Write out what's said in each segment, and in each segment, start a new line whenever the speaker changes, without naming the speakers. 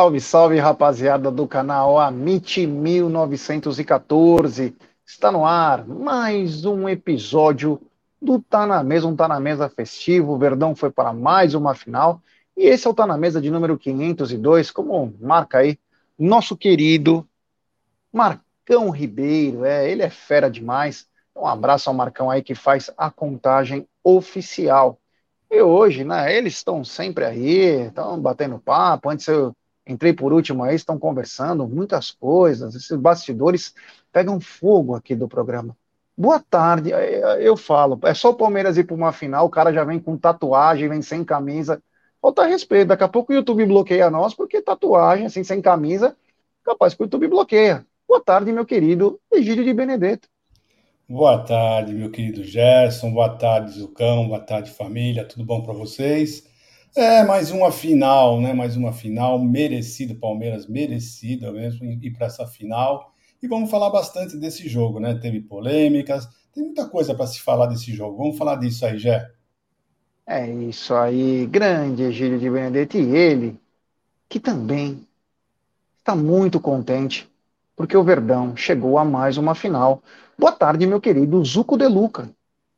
Salve, salve, rapaziada do canal Amit 1914. Está no ar mais um episódio do Tá na Mesa, um Tá na Mesa festivo. O Verdão foi para mais uma final. E esse é o Tá na Mesa de número 502, como marca aí nosso querido Marcão Ribeiro. É, ele é fera demais. Um abraço ao Marcão aí que faz a contagem oficial. E hoje, né, eles estão sempre aí, estão batendo papo. Antes eu entrei por último aí, estão conversando muitas coisas, esses bastidores pegam fogo aqui do programa. Boa tarde, eu falo, é só o Palmeiras ir para uma final, o cara já vem com tatuagem, vem sem camisa. Falta respeito, daqui a pouco o YouTube bloqueia nós, porque tatuagem, assim, sem camisa, capaz que o YouTube bloqueia. Boa tarde, meu querido Egídio de Benedetto.
Boa tarde, meu querido Gerson, boa tarde, Zucão, boa tarde, família, tudo bom para vocês? É, mais uma final, né? Mais uma final merecida, Palmeiras merecida mesmo ir para essa final. E vamos falar bastante desse jogo, né? Teve polêmicas, tem muita coisa para se falar desse jogo. Vamos falar disso aí, Jé.
É isso aí, grande Egílio de Benedetti e ele, que também está muito contente porque o Verdão chegou a mais uma final. Boa tarde, meu querido Zuco De Luca.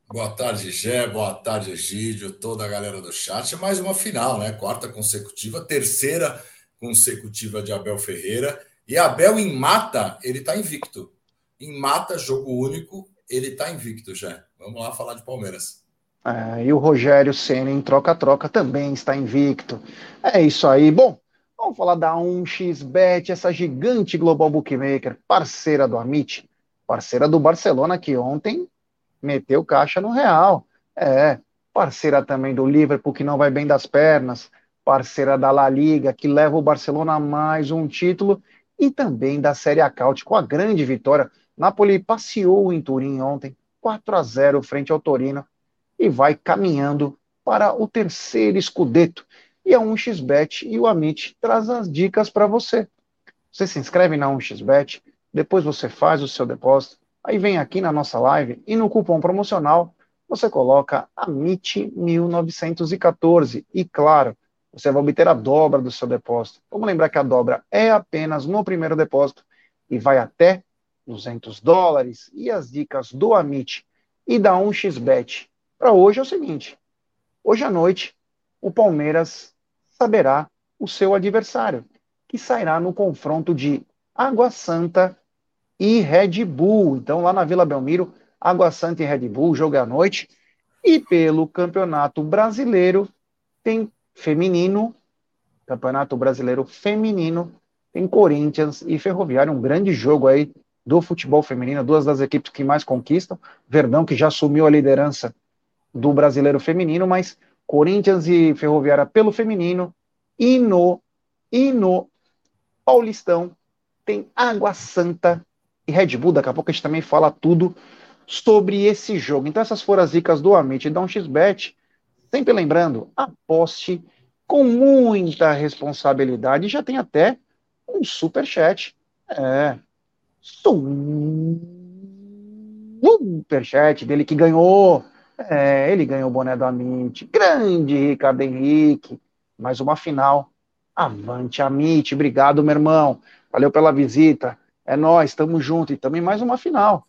Boa tarde, Gé. Boa tarde, Egídio, toda a galera do chat. Mais uma final, né? Quarta consecutiva, terceira consecutiva de Abel Ferreira. E Abel em mata, ele tá invicto. Em mata, jogo único, ele tá invicto, Gé. Vamos lá falar de Palmeiras.
É, e o Rogério Senna em troca-troca também está invicto. É isso aí. Bom, vamos falar da 1xBet, essa gigante global bookmaker, parceira do Amit, parceira do Barcelona, que ontem meteu caixa no Real. É, parceira também do Liverpool, que não vai bem das pernas, parceira da La Liga, que leva o Barcelona a mais um título, e também da Série A com a grande vitória. Napoli passeou em Turim ontem, 4 a 0 frente ao Torino, e vai caminhando para o terceiro escudeto. E a 1xBet e o Amit traz as dicas para você. Você se inscreve na 1xBet, depois você faz o seu depósito, Aí vem aqui na nossa live e no cupom promocional você coloca AMIT1914 e claro, você vai obter a dobra do seu depósito. Vamos lembrar que a dobra é apenas no primeiro depósito e vai até 200 dólares. E as dicas do Amit e da 1xBet para hoje é o seguinte: hoje à noite o Palmeiras saberá o seu adversário, que sairá no confronto de Água Santa e Red Bull. Então, lá na Vila Belmiro, Água Santa e Red Bull, jogo à noite. E pelo Campeonato Brasileiro, tem feminino, Campeonato Brasileiro Feminino, tem Corinthians e Ferroviário, um grande jogo aí do futebol feminino, duas das equipes que mais conquistam. Verdão, que já assumiu a liderança do brasileiro feminino, mas Corinthians e Ferroviária pelo feminino. E no, e no Paulistão tem Água Santa Red Bull. Daqui a pouco a gente também fala tudo sobre esse jogo. Então, essas foram as dicas do Amit e da 1xBet. Sempre lembrando, aposte com muita responsabilidade. Já tem até um super chat. É. Super chat dele que ganhou. É, ele ganhou o boné do Amit. Grande Ricardo Henrique. Mais uma final. Avante, Amit. Obrigado, meu irmão. Valeu pela visita. É nós, estamos juntos e também mais uma final.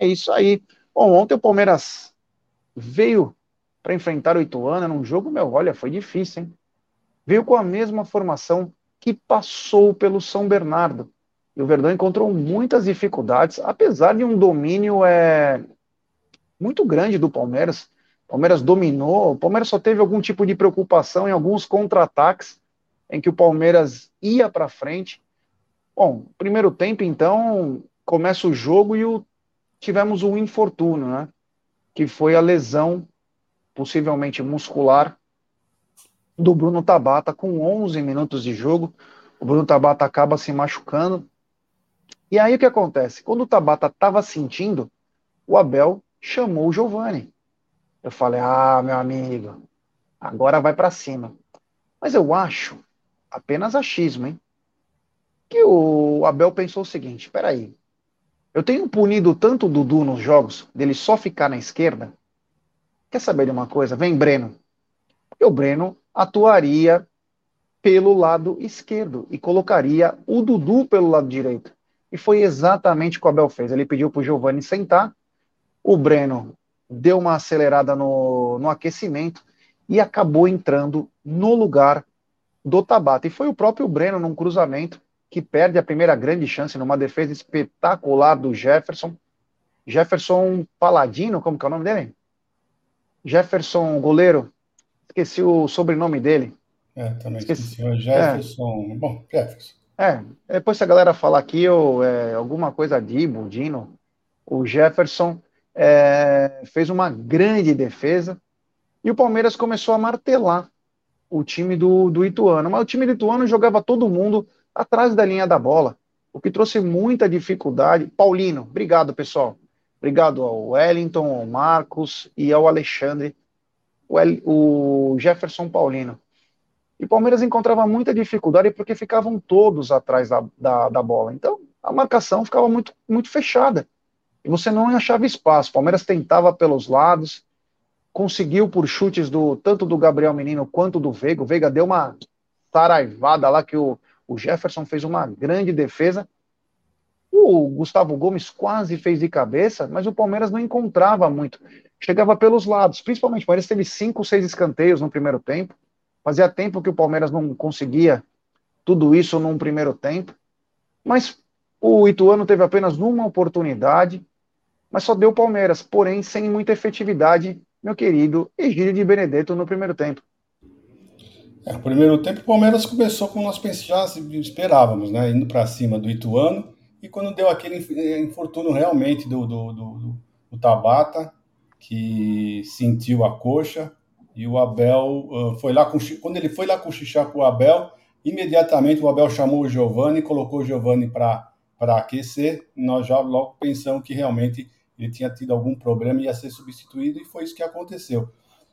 É isso aí. Bom, ontem o Palmeiras veio para enfrentar o Ituano num jogo, meu, olha, foi difícil, hein? Veio com a mesma formação que passou pelo São Bernardo. E o Verdão encontrou muitas dificuldades, apesar de um domínio é, muito grande do Palmeiras. O Palmeiras dominou, o Palmeiras só teve algum tipo de preocupação em alguns contra-ataques em que o Palmeiras ia para frente Bom, primeiro tempo, então, começa o jogo e o, tivemos um infortúnio, né? Que foi a lesão, possivelmente muscular, do Bruno Tabata, com 11 minutos de jogo. O Bruno Tabata acaba se machucando. E aí o que acontece? Quando o Tabata estava sentindo, o Abel chamou o Giovani. Eu falei: ah, meu amigo, agora vai para cima. Mas eu acho, apenas achismo, hein? Que o Abel pensou o seguinte: peraí, eu tenho punido tanto o Dudu nos jogos, dele só ficar na esquerda. Quer saber de uma coisa? Vem Breno. E o Breno atuaria pelo lado esquerdo e colocaria o Dudu pelo lado direito. E foi exatamente o que o Abel fez. Ele pediu para o Giovani sentar, o Breno deu uma acelerada no, no aquecimento e acabou entrando no lugar do Tabata. E foi o próprio Breno, num cruzamento, que perde a primeira grande chance numa defesa espetacular do Jefferson. Jefferson Paladino, como que é o nome dele? Jefferson, goleiro. Esqueci o sobrenome dele.
É, também esqueci. esqueci. Jefferson. É. Bom, Jefferson.
É, depois se a galera falar aqui, eu, é, alguma coisa Dibo, Dino, o Jefferson é, fez uma grande defesa e o Palmeiras começou a martelar o time do, do Ituano. Mas o time do Ituano jogava todo mundo atrás da linha da bola, o que trouxe muita dificuldade. Paulino, obrigado, pessoal. Obrigado ao Wellington, ao Marcos e ao Alexandre, o, Jefferson Paulino. E o Palmeiras encontrava muita dificuldade porque ficavam todos atrás da, da, da, bola. Então, a marcação ficava muito, muito fechada. E você não achava espaço. Palmeiras tentava pelos lados, conseguiu por chutes do tanto do Gabriel Menino quanto do Veiga. O Veiga deu uma taraivada lá que o, o Jefferson fez uma grande defesa. O Gustavo Gomes quase fez de cabeça, mas o Palmeiras não encontrava muito. Chegava pelos lados, principalmente o Palmeiras teve cinco, seis escanteios no primeiro tempo. Fazia tempo que o Palmeiras não conseguia tudo isso num primeiro tempo. Mas o Ituano teve apenas uma oportunidade, mas só deu Palmeiras, porém sem muita efetividade meu querido Egílio de Benedetto no primeiro tempo.
É, no primeiro tempo, o Palmeiras começou como nós já esperávamos, né? Indo para cima do Ituano. E quando deu aquele eh, infortúnio realmente do, do, do, do Tabata, que sentiu a coxa, e o Abel uh, foi lá com, quando ele foi lá cochichar com o Abel, imediatamente o Abel chamou o Giovani, colocou o Giovani para aquecer. Nós já logo pensamos que realmente ele tinha tido algum problema e ia ser substituído, e foi isso que aconteceu.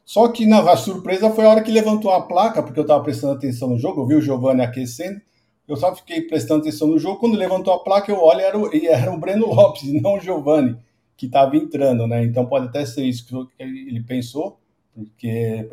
Só que na a surpresa foi a hora que levantou a placa, porque eu estava prestando atenção no jogo, eu vi o Giovanni aquecendo, eu só fiquei prestando atenção no jogo, quando levantou a placa eu olho era o, e era o Breno Lopes, e não o Giovanni, que estava entrando, né? Então pode até ser isso que ele pensou, porque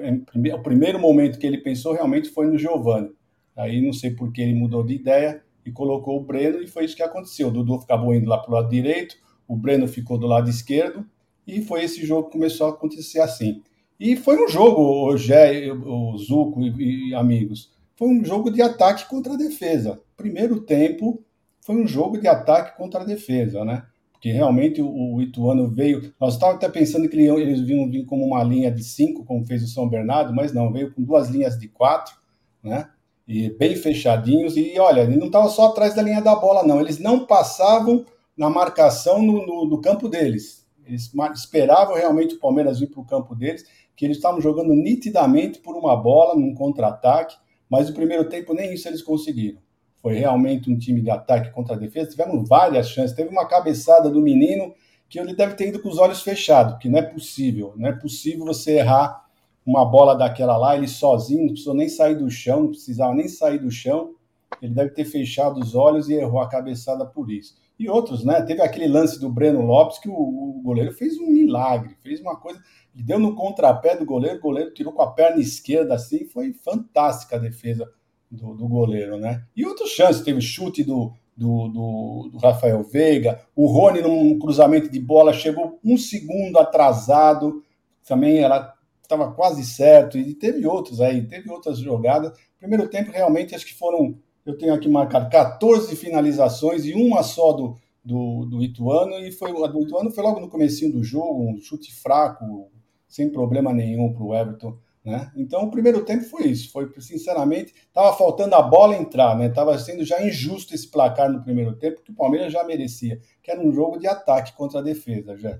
o primeiro momento que ele pensou realmente foi no Giovanni. Aí não sei por que ele mudou de ideia e colocou o Breno, e foi isso que aconteceu. O Dudu acabou indo lá para o lado direito, o Breno ficou do lado esquerdo, e foi esse jogo que começou a acontecer assim. E foi um jogo, o Gé, o Zuco e, e amigos, foi um jogo de ataque contra a defesa. Primeiro tempo foi um jogo de ataque contra a defesa, né? Porque realmente o, o Ituano veio. Nós estávamos até pensando que eles vinham vir como uma linha de cinco, como fez o São Bernardo, mas não, veio com duas linhas de quatro, né? E bem fechadinhos. E olha, ele não estava só atrás da linha da bola, não. Eles não passavam na marcação no, no, no campo deles. Eles esperavam realmente o Palmeiras vir para o campo deles, que eles estavam jogando nitidamente por uma bola, num contra-ataque, mas no primeiro tempo nem isso eles conseguiram. Foi realmente um time de ataque contra defesa. Tivemos várias chances. Teve uma cabeçada do menino que ele deve ter ido com os olhos fechados, que não é possível. Não é possível você errar uma bola daquela lá, ele sozinho, não precisou nem sair do chão, não precisava nem sair do chão. Ele deve ter fechado os olhos e errou a cabeçada por isso e outros, né? Teve aquele lance do Breno Lopes que o, o, goleiro fez um milagre, fez uma coisa, ele deu no contrapé do goleiro, o goleiro tirou com a perna esquerda assim, foi fantástica a defesa do, do goleiro, né? E outras chances, teve chute do, do, do, do, Rafael Veiga, o Rony num cruzamento de bola chegou um segundo atrasado, também ela estava quase certo, e teve outros aí, teve outras jogadas. Primeiro tempo, realmente, acho que foram eu tenho aqui marcado 14 finalizações e uma só do, do, do Ituano, e foi, a do Ituano foi logo no comecinho do jogo, um chute fraco, sem problema nenhum para o Everton. Né? Então, o primeiro tempo foi isso. Foi, sinceramente, estava faltando a bola entrar, né? Estava sendo já injusto esse placar no primeiro tempo, que o Palmeiras já merecia, que era um jogo de ataque contra a defesa, já.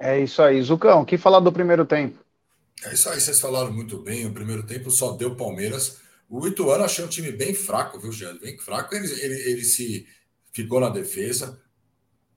É isso aí. Zucão, o que falar do primeiro tempo?
É isso aí, vocês falaram muito bem. O primeiro tempo só deu Palmeiras. O Ituano achei um time bem fraco, viu, Jean? Bem fraco. Ele, ele, ele se ficou na defesa,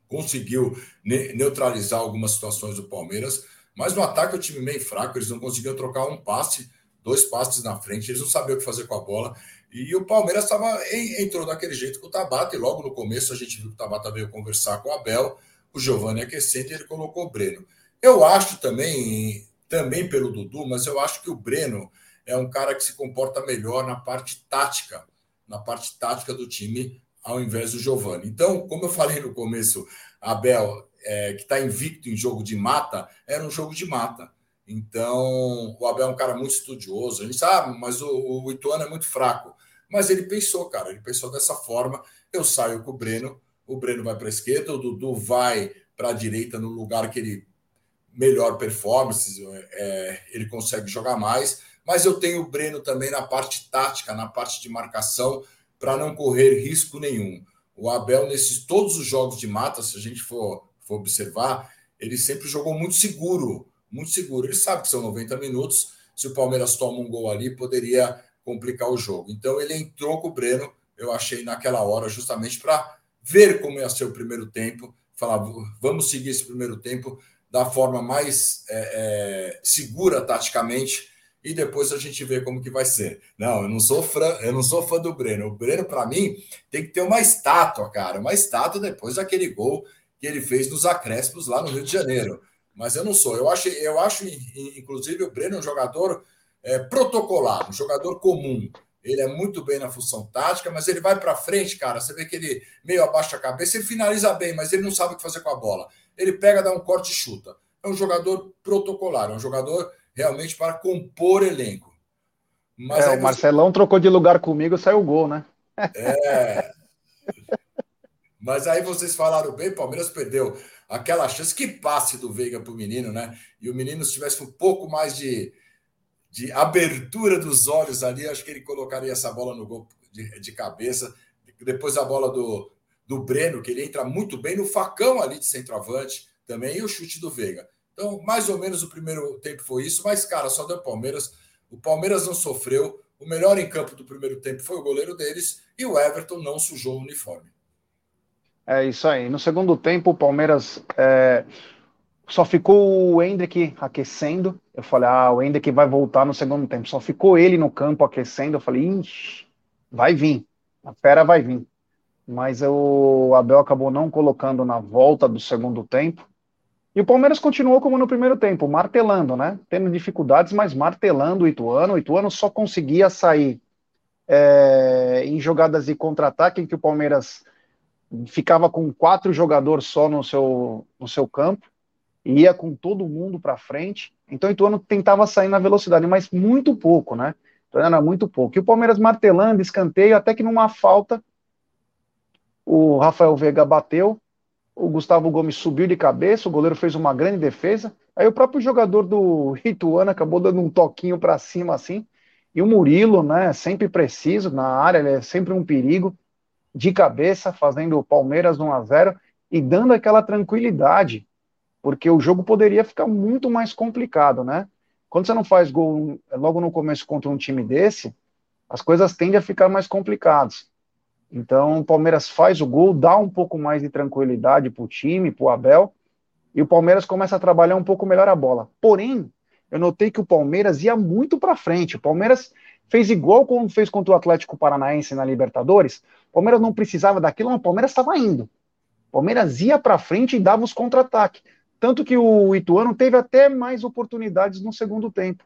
conseguiu ne neutralizar algumas situações do Palmeiras, mas no ataque o time bem fraco, eles não conseguiam trocar um passe, dois passes na frente, eles não sabiam o que fazer com a bola. E o Palmeiras tava, entrou daquele jeito com o Tabata, e logo no começo a gente viu que o Tabata veio conversar com o Abel, o Giovanni aquecendo e ele colocou o Breno. Eu acho também, também pelo Dudu, mas eu acho que o Breno é um cara que se comporta melhor na parte tática, na parte tática do time, ao invés do Giovani. Então, como eu falei no começo, Abel, é, que está invicto em jogo de mata, era um jogo de mata. Então, o Abel é um cara muito estudioso. A gente sabe, mas o, o Ituano é muito fraco. Mas ele pensou, cara, ele pensou dessa forma. Eu saio com o Breno, o Breno vai para a esquerda, o Dudu vai para a direita no lugar que ele melhor performance, é, ele consegue jogar mais. Mas eu tenho o Breno também na parte tática, na parte de marcação, para não correr risco nenhum. O Abel, nesses todos os jogos de mata, se a gente for, for observar, ele sempre jogou muito seguro, muito seguro. Ele sabe que são 90 minutos. Se o Palmeiras toma um gol ali, poderia complicar o jogo. Então ele entrou com o Breno, eu achei naquela hora, justamente para ver como ia ser o primeiro tempo, falar, vamos seguir esse primeiro tempo da forma mais é, é, segura taticamente e depois a gente vê como que vai ser. Não, eu não sou fã, eu não sou fã do Breno. O Breno, para mim, tem que ter uma estátua, cara, uma estátua depois daquele gol que ele fez nos acréscimos lá no Rio de Janeiro. Mas eu não sou. Eu acho, eu acho inclusive, o Breno um jogador é, protocolar, um jogador comum. Ele é muito bem na função tática, mas ele vai para frente, cara. Você vê que ele meio abaixa a cabeça, ele finaliza bem, mas ele não sabe o que fazer com a bola. Ele pega, dá um corte e chuta. É um jogador protocolar, é um jogador realmente para compor elenco.
Mas é, o Marcelão trocou de lugar comigo, saiu o gol, né?
É. Mas aí vocês falaram bem, Palmeiras perdeu aquela chance que passe do Veiga para o menino, né? E o menino, se tivesse um pouco mais de, de abertura dos olhos ali, acho que ele colocaria essa bola no gol de, de cabeça. Depois a bola do, do Breno, que ele entra muito bem no facão ali de centroavante também, e o chute do Veiga. Então, mais ou menos o primeiro tempo foi isso, mas, cara, só deu Palmeiras. O Palmeiras não sofreu. O melhor em campo do primeiro tempo foi o goleiro deles e o Everton não sujou o uniforme.
É isso aí. No segundo tempo, o Palmeiras é, só ficou o Hendrick aquecendo. Eu falei, ah, o Hendrick vai voltar no segundo tempo. Só ficou ele no campo aquecendo. Eu falei, ixi, vai vir. A fera vai vir. Mas o Abel acabou não colocando na volta do segundo tempo. E o Palmeiras continuou como no primeiro tempo, martelando, né? Tendo dificuldades, mas martelando o Ituano. O Ituano só conseguia sair é, em jogadas de contra-ataque, em que o Palmeiras ficava com quatro jogadores só no seu, no seu campo, ia com todo mundo para frente. Então o Ituano tentava sair na velocidade, mas muito pouco, né? Então era muito pouco. E o Palmeiras martelando, escanteio, até que numa falta, o Rafael Veiga bateu, o Gustavo Gomes subiu de cabeça, o goleiro fez uma grande defesa. Aí o próprio jogador do Ituano acabou dando um toquinho para cima assim. E o Murilo, né, sempre preciso na área, ele é sempre um perigo, de cabeça, fazendo o Palmeiras 1 a 0 e dando aquela tranquilidade, porque o jogo poderia ficar muito mais complicado, né? Quando você não faz gol logo no começo contra um time desse, as coisas tendem a ficar mais complicadas. Então, o Palmeiras faz o gol, dá um pouco mais de tranquilidade para o time, para o Abel, e o Palmeiras começa a trabalhar um pouco melhor a bola. Porém, eu notei que o Palmeiras ia muito para frente. O Palmeiras fez igual como fez contra o Atlético Paranaense na Libertadores. O Palmeiras não precisava daquilo, mas o Palmeiras estava indo. O Palmeiras ia para frente e dava os contra-ataques. Tanto que o Ituano teve até mais oportunidades no segundo tempo.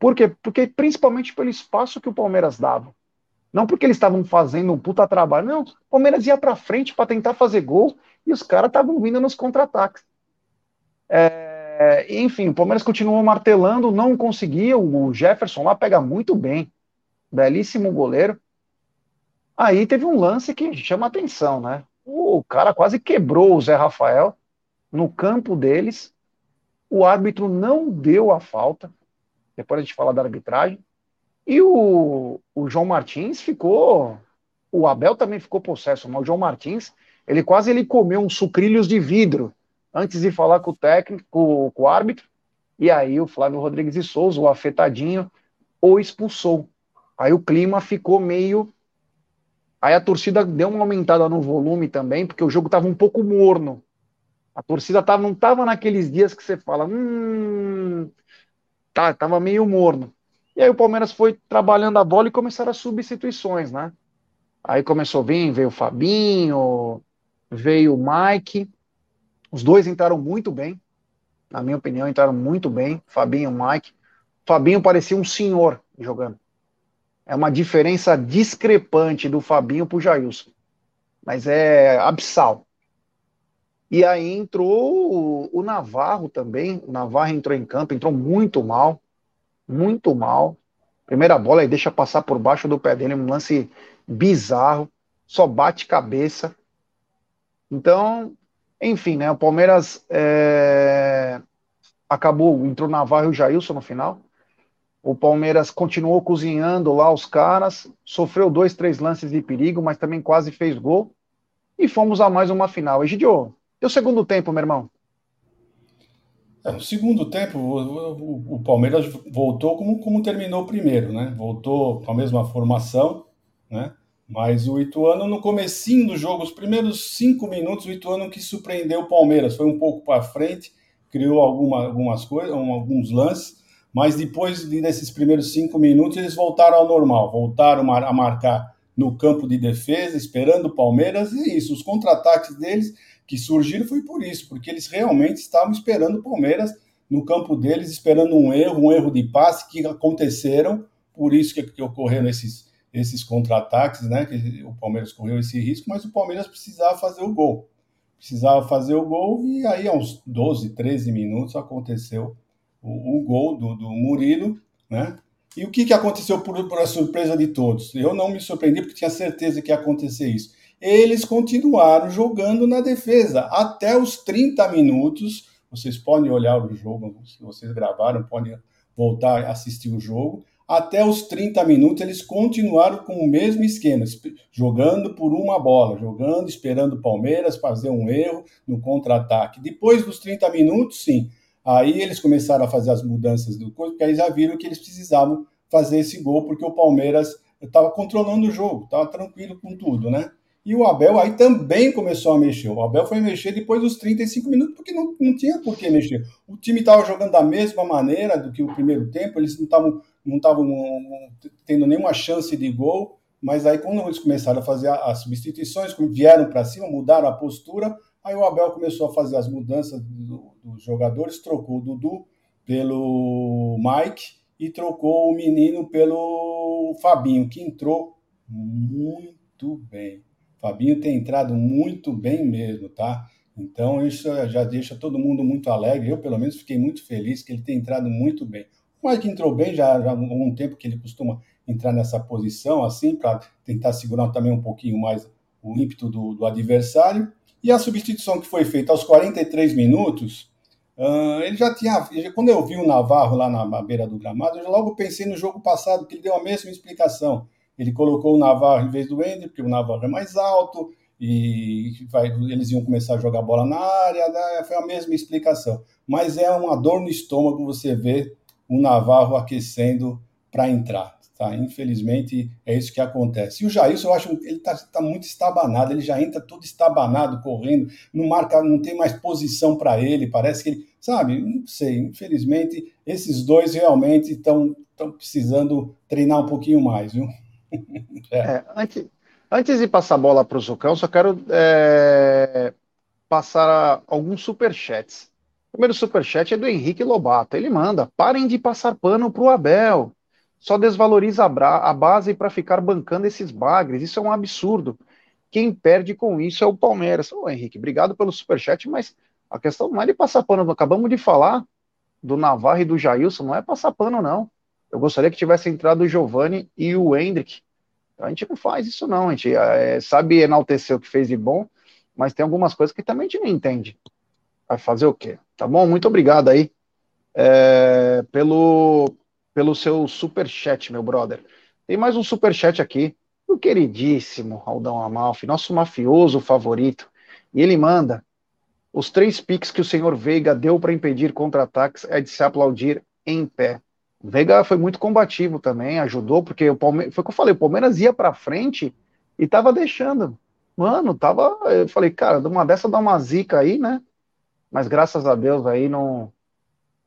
Por quê? Porque principalmente pelo espaço que o Palmeiras dava. Não porque eles estavam fazendo um puta trabalho, não. O Palmeiras ia para frente para tentar fazer gol e os caras estavam vindo nos contra-ataques. É, enfim, o Palmeiras continuou martelando, não conseguia. O Jefferson lá pega muito bem, belíssimo goleiro. Aí teve um lance que chama atenção, né? O cara quase quebrou o Zé Rafael no campo deles. O árbitro não deu a falta. Depois a gente fala da arbitragem. E o, o João Martins ficou. O Abel também ficou possesso, mas o João Martins, ele quase ele comeu uns sucrilhos de vidro antes de falar com o técnico, com, com o árbitro. E aí o Flávio Rodrigues de Souza, o afetadinho, o expulsou. Aí o clima ficou meio. Aí a torcida deu uma aumentada no volume também, porque o jogo estava um pouco morno. A torcida tava, não estava naqueles dias que você fala, hum, tá, tava meio morno. E aí o Palmeiras foi trabalhando a bola e começaram as substituições, né? Aí começou a vir, veio o Fabinho, veio o Mike. Os dois entraram muito bem. Na minha opinião, entraram muito bem, Fabinho e o Mike. Fabinho parecia um senhor jogando. É uma diferença discrepante do Fabinho pro Jailson. Mas é abissal. E aí entrou o, Navarro também. O Navarro entrou em campo, entrou muito mal. Muito mal. Primeira bola e deixa passar por baixo do pé dele, um lance bizarro. Só bate cabeça. Então, enfim, né? O Palmeiras é, acabou, entrou Navarro e o Jailson no final. O Palmeiras continuou cozinhando lá os caras, sofreu dois, três lances de perigo, mas também quase fez gol. E fomos a mais uma final. Egidio, e o segundo tempo, meu irmão?
É, no segundo tempo, o, o, o, Palmeiras voltou como, como terminou o primeiro, né? Voltou com a mesma formação, né? Mas o Ituano, no comecinho do jogo, os primeiros cinco minutos, o Ituano que surpreendeu o Palmeiras. Foi um pouco para frente, criou alguma, algumas coisas, alguns lances, mas depois desses primeiros cinco minutos, eles voltaram ao normal, voltaram a marcar no campo de defesa, esperando o Palmeiras, e é isso, os contra-ataques deles que surgiram foi por isso, porque eles realmente estavam esperando o Palmeiras no campo deles, esperando um erro, um erro de passe que aconteceram, por isso que, que ocorreram esses, esses contra-ataques, né? Que o Palmeiras correu esse risco, mas o Palmeiras precisava fazer o gol. Precisava fazer o gol, e aí, aos 12, 13 minutos, aconteceu o, o gol do, do Murilo, né? E o que, que aconteceu por, por surpresa de todos? Eu não me surpreendi porque tinha certeza que ia acontecer isso eles continuaram jogando na defesa até os 30 minutos. Vocês podem olhar o jogo, se vocês gravaram, podem voltar a assistir o jogo. Até os 30 minutos eles continuaram com o mesmo esquema, jogando por uma bola, jogando, esperando o Palmeiras fazer um erro no contra-ataque. Depois dos 30 minutos, sim, aí eles começaram a fazer as mudanças do corpo, porque aí já viram que eles precisavam fazer esse gol, porque o Palmeiras estava controlando o jogo, estava tranquilo com tudo, né? E o Abel aí também começou a mexer. O Abel foi mexer depois dos 35 minutos, porque não, não tinha por que mexer. O time estava jogando da mesma maneira do que o primeiro tempo, eles não estavam não estavam tendo nenhuma chance de gol, mas aí quando eles começaram a fazer as substituições, vieram para cima, mudaram a postura, aí o Abel começou a fazer as mudanças dos jogadores, trocou o Dudu pelo Mike e trocou o menino pelo Fabinho, que entrou muito bem. Fabinho tem entrado muito bem mesmo, tá? Então isso já deixa todo mundo muito alegre. Eu, pelo menos, fiquei muito feliz que ele tem entrado muito bem. O Mike entrou bem já, já há algum tempo que ele costuma entrar nessa posição, assim, para tentar segurar também um pouquinho mais o ímpeto do, do, adversário. E a substituição que foi feita aos 43 minutos, uh, ele já tinha. Quando eu vi o Navarro lá na, na beira do gramado, eu logo pensei no jogo passado, que ele deu a mesma explicação ele colocou o Navarro em vez do Ender, porque o Navarro é mais alto e vai, eles iam começar a jogar bola na área, né? foi a mesma explicação. Mas é uma dor no estômago você ver o Navarro aquecendo para entrar. Tá? Infelizmente é isso que acontece. E o Jailson, eu acho ele está tá muito estabanado, ele já entra todo estabanado, correndo, não marca, não tem mais posição para ele, parece que ele, sabe, não sei, infelizmente esses dois realmente estão precisando treinar um pouquinho mais, viu?
é. É, antes, antes de passar a bola para o Zucão, só quero é, passar alguns superchats. O primeiro superchat é do Henrique Lobato. Ele manda: parem de passar pano para o Abel. Só desvaloriza a, a base para ficar bancando esses bagres. Isso é um absurdo. Quem perde com isso é o Palmeiras. Ô, Henrique, obrigado pelo superchat, mas a questão não é de passar pano. Acabamos de falar do Navarro e do Jailson, não é passar pano, não. Eu gostaria que tivesse entrado o Giovani e o Hendrick. A gente não faz isso, não. A gente é, sabe enaltecer o que fez de bom, mas tem algumas coisas que também a gente não entende. Vai fazer o quê? Tá bom? Muito obrigado aí é, pelo, pelo seu super chat, meu brother. Tem mais um super chat aqui do queridíssimo Aldão Amalfi, nosso mafioso favorito. E ele manda: os três piques que o senhor Veiga deu para impedir contra-ataques é de se aplaudir em pé. O Veiga foi muito combativo também, ajudou, porque o Palmeiras, foi o que eu falei, o Palmeiras ia para frente e tava deixando. Mano, tava, eu falei, cara, uma dessa dá uma zica aí, né? Mas graças a Deus aí não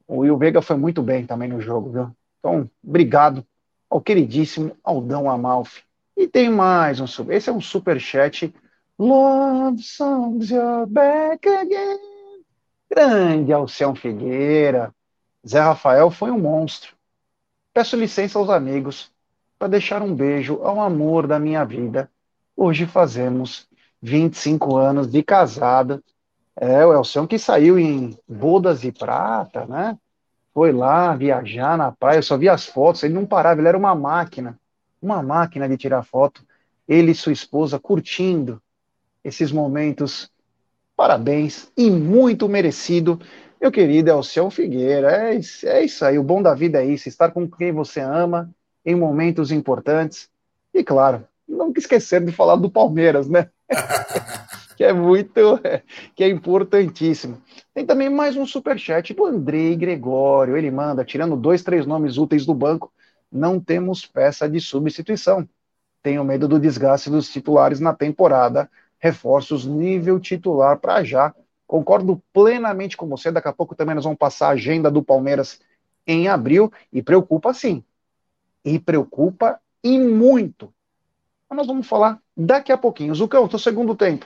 o Will Veiga foi muito bem também no jogo, viu? Então, obrigado ao queridíssimo Aldão Amalfi. E tem mais um super, esse é um super chat. Love songs you're back again. Grande Alcião Figueira. Zé Rafael foi um monstro. Peço licença aos amigos para deixar um beijo ao amor da minha vida. Hoje fazemos 25 anos de casada. É, o Elson que saiu em bodas de prata, né? Foi lá viajar na praia, eu só vi as fotos, ele não parava, ele era uma máquina, uma máquina de tirar foto. Ele e sua esposa curtindo esses momentos. Parabéns e muito merecido, meu querido Elcião Figueira. É, é isso aí, o bom da vida é isso, estar com quem você ama em momentos importantes. E claro, não esquecer de falar do Palmeiras, né? que é muito, que é importantíssimo. Tem também mais um superchat do Andrei Gregório. Ele manda, tirando dois, três nomes úteis do banco, não temos peça de substituição. Tenho medo do desgaste dos titulares na temporada. Reforços nível titular para já. Concordo plenamente com você. Daqui a pouco também nós vamos passar a agenda do Palmeiras em abril. E preocupa sim. E preocupa e muito. Mas nós vamos falar daqui a pouquinho. Zucão, seu segundo tempo.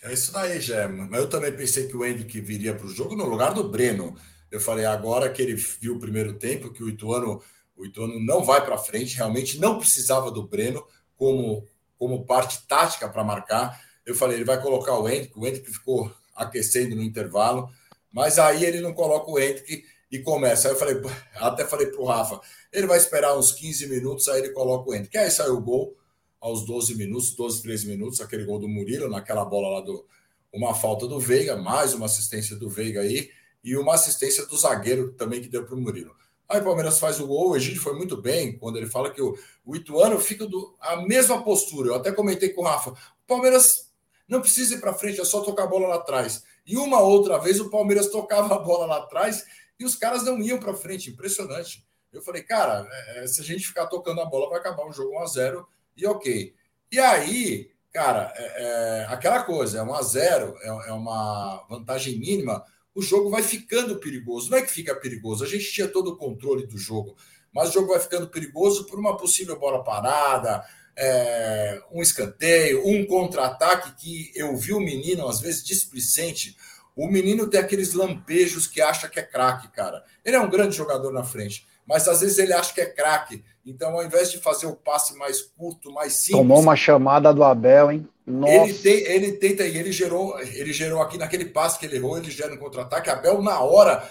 É isso daí, Gé. Mas eu também pensei que o Hendrick viria para o jogo no lugar do Breno. Eu falei, agora que ele viu o primeiro tempo, que o Ituano, o Ituano não vai para frente, realmente não precisava do Breno como, como parte tática para marcar. Eu falei, ele vai colocar o Hendrick, o Hendrick ficou aquecendo no intervalo, mas aí ele não coloca o Hendrick e começa. Aí eu falei, até falei para o Rafa, ele vai esperar uns 15 minutos, aí ele coloca o Hendrick. Aí saiu o gol aos 12 minutos, 12, 13 minutos, aquele gol do Murilo, naquela bola lá do. Uma falta do Veiga, mais uma assistência do Veiga aí, e uma assistência do zagueiro também que deu para o Murilo. Aí o Palmeiras faz o gol, o Egídio foi muito bem quando ele fala que o, o Ituano fica do, a mesma postura. Eu até comentei com o Rafa: o Palmeiras não precisa ir para frente, é só tocar a bola lá atrás. E uma outra vez o Palmeiras tocava a bola lá atrás e os caras não iam para frente. Impressionante. Eu falei, cara, é, é, se a gente ficar tocando a bola, vai acabar um jogo 1 a 0 e ok. E aí, cara, é, é, aquela coisa, é 1 a 0 é, é uma vantagem mínima, o jogo vai ficando perigoso. Não é que fica perigoso, a gente tinha todo o controle do jogo, mas o jogo vai ficando perigoso por uma possível bola parada, é, um escanteio, um contra-ataque que eu vi o menino, às vezes, displicente. O menino tem aqueles lampejos que acha que é craque, cara. Ele é um grande jogador na frente, mas às vezes ele acha que é craque. Então, ao invés de fazer o passe mais curto, mais simples.
Tomou uma chamada do Abel, hein?
Nossa. Ele, tem, ele tenta, e ele gerou, ele gerou aqui naquele passe que ele errou, ele gera um contra-ataque. Abel, na hora,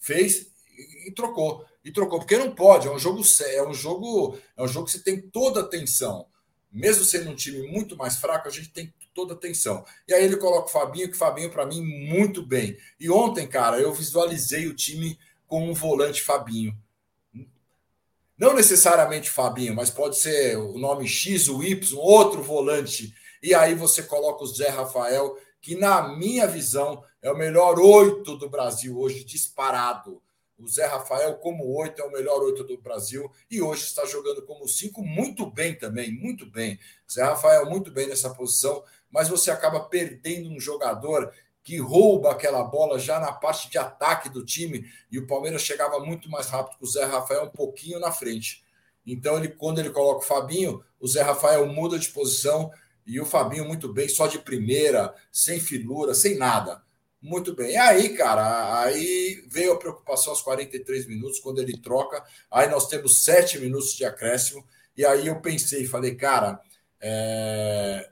fez e, e trocou. E trocou, porque não pode, é um jogo é um jogo, é um jogo que você tem toda a atenção. Mesmo sendo um time muito mais fraco, a gente tem toda a atenção. E aí ele coloca o Fabinho, que o Fabinho, para mim, muito bem. E ontem, cara, eu visualizei o time com um volante Fabinho. Não necessariamente Fabinho, mas pode ser o nome X, o Y, outro volante. E aí você coloca o Zé Rafael, que na minha visão é o melhor oito do Brasil hoje, disparado. O Zé Rafael, como oito, é o melhor oito do Brasil e hoje está jogando como cinco muito bem também, muito bem. Zé Rafael muito bem nessa posição, mas você acaba perdendo um jogador que rouba aquela bola já na parte de ataque do time, e o Palmeiras chegava muito mais rápido que o Zé Rafael um pouquinho na frente. Então, ele, quando ele coloca o Fabinho, o Zé Rafael muda de posição e o Fabinho muito bem, só de primeira, sem filura, sem nada. Muito bem. E aí, cara, aí veio a preocupação aos 43 minutos, quando ele troca. Aí nós temos sete minutos de acréscimo. E aí eu pensei, falei, cara, é...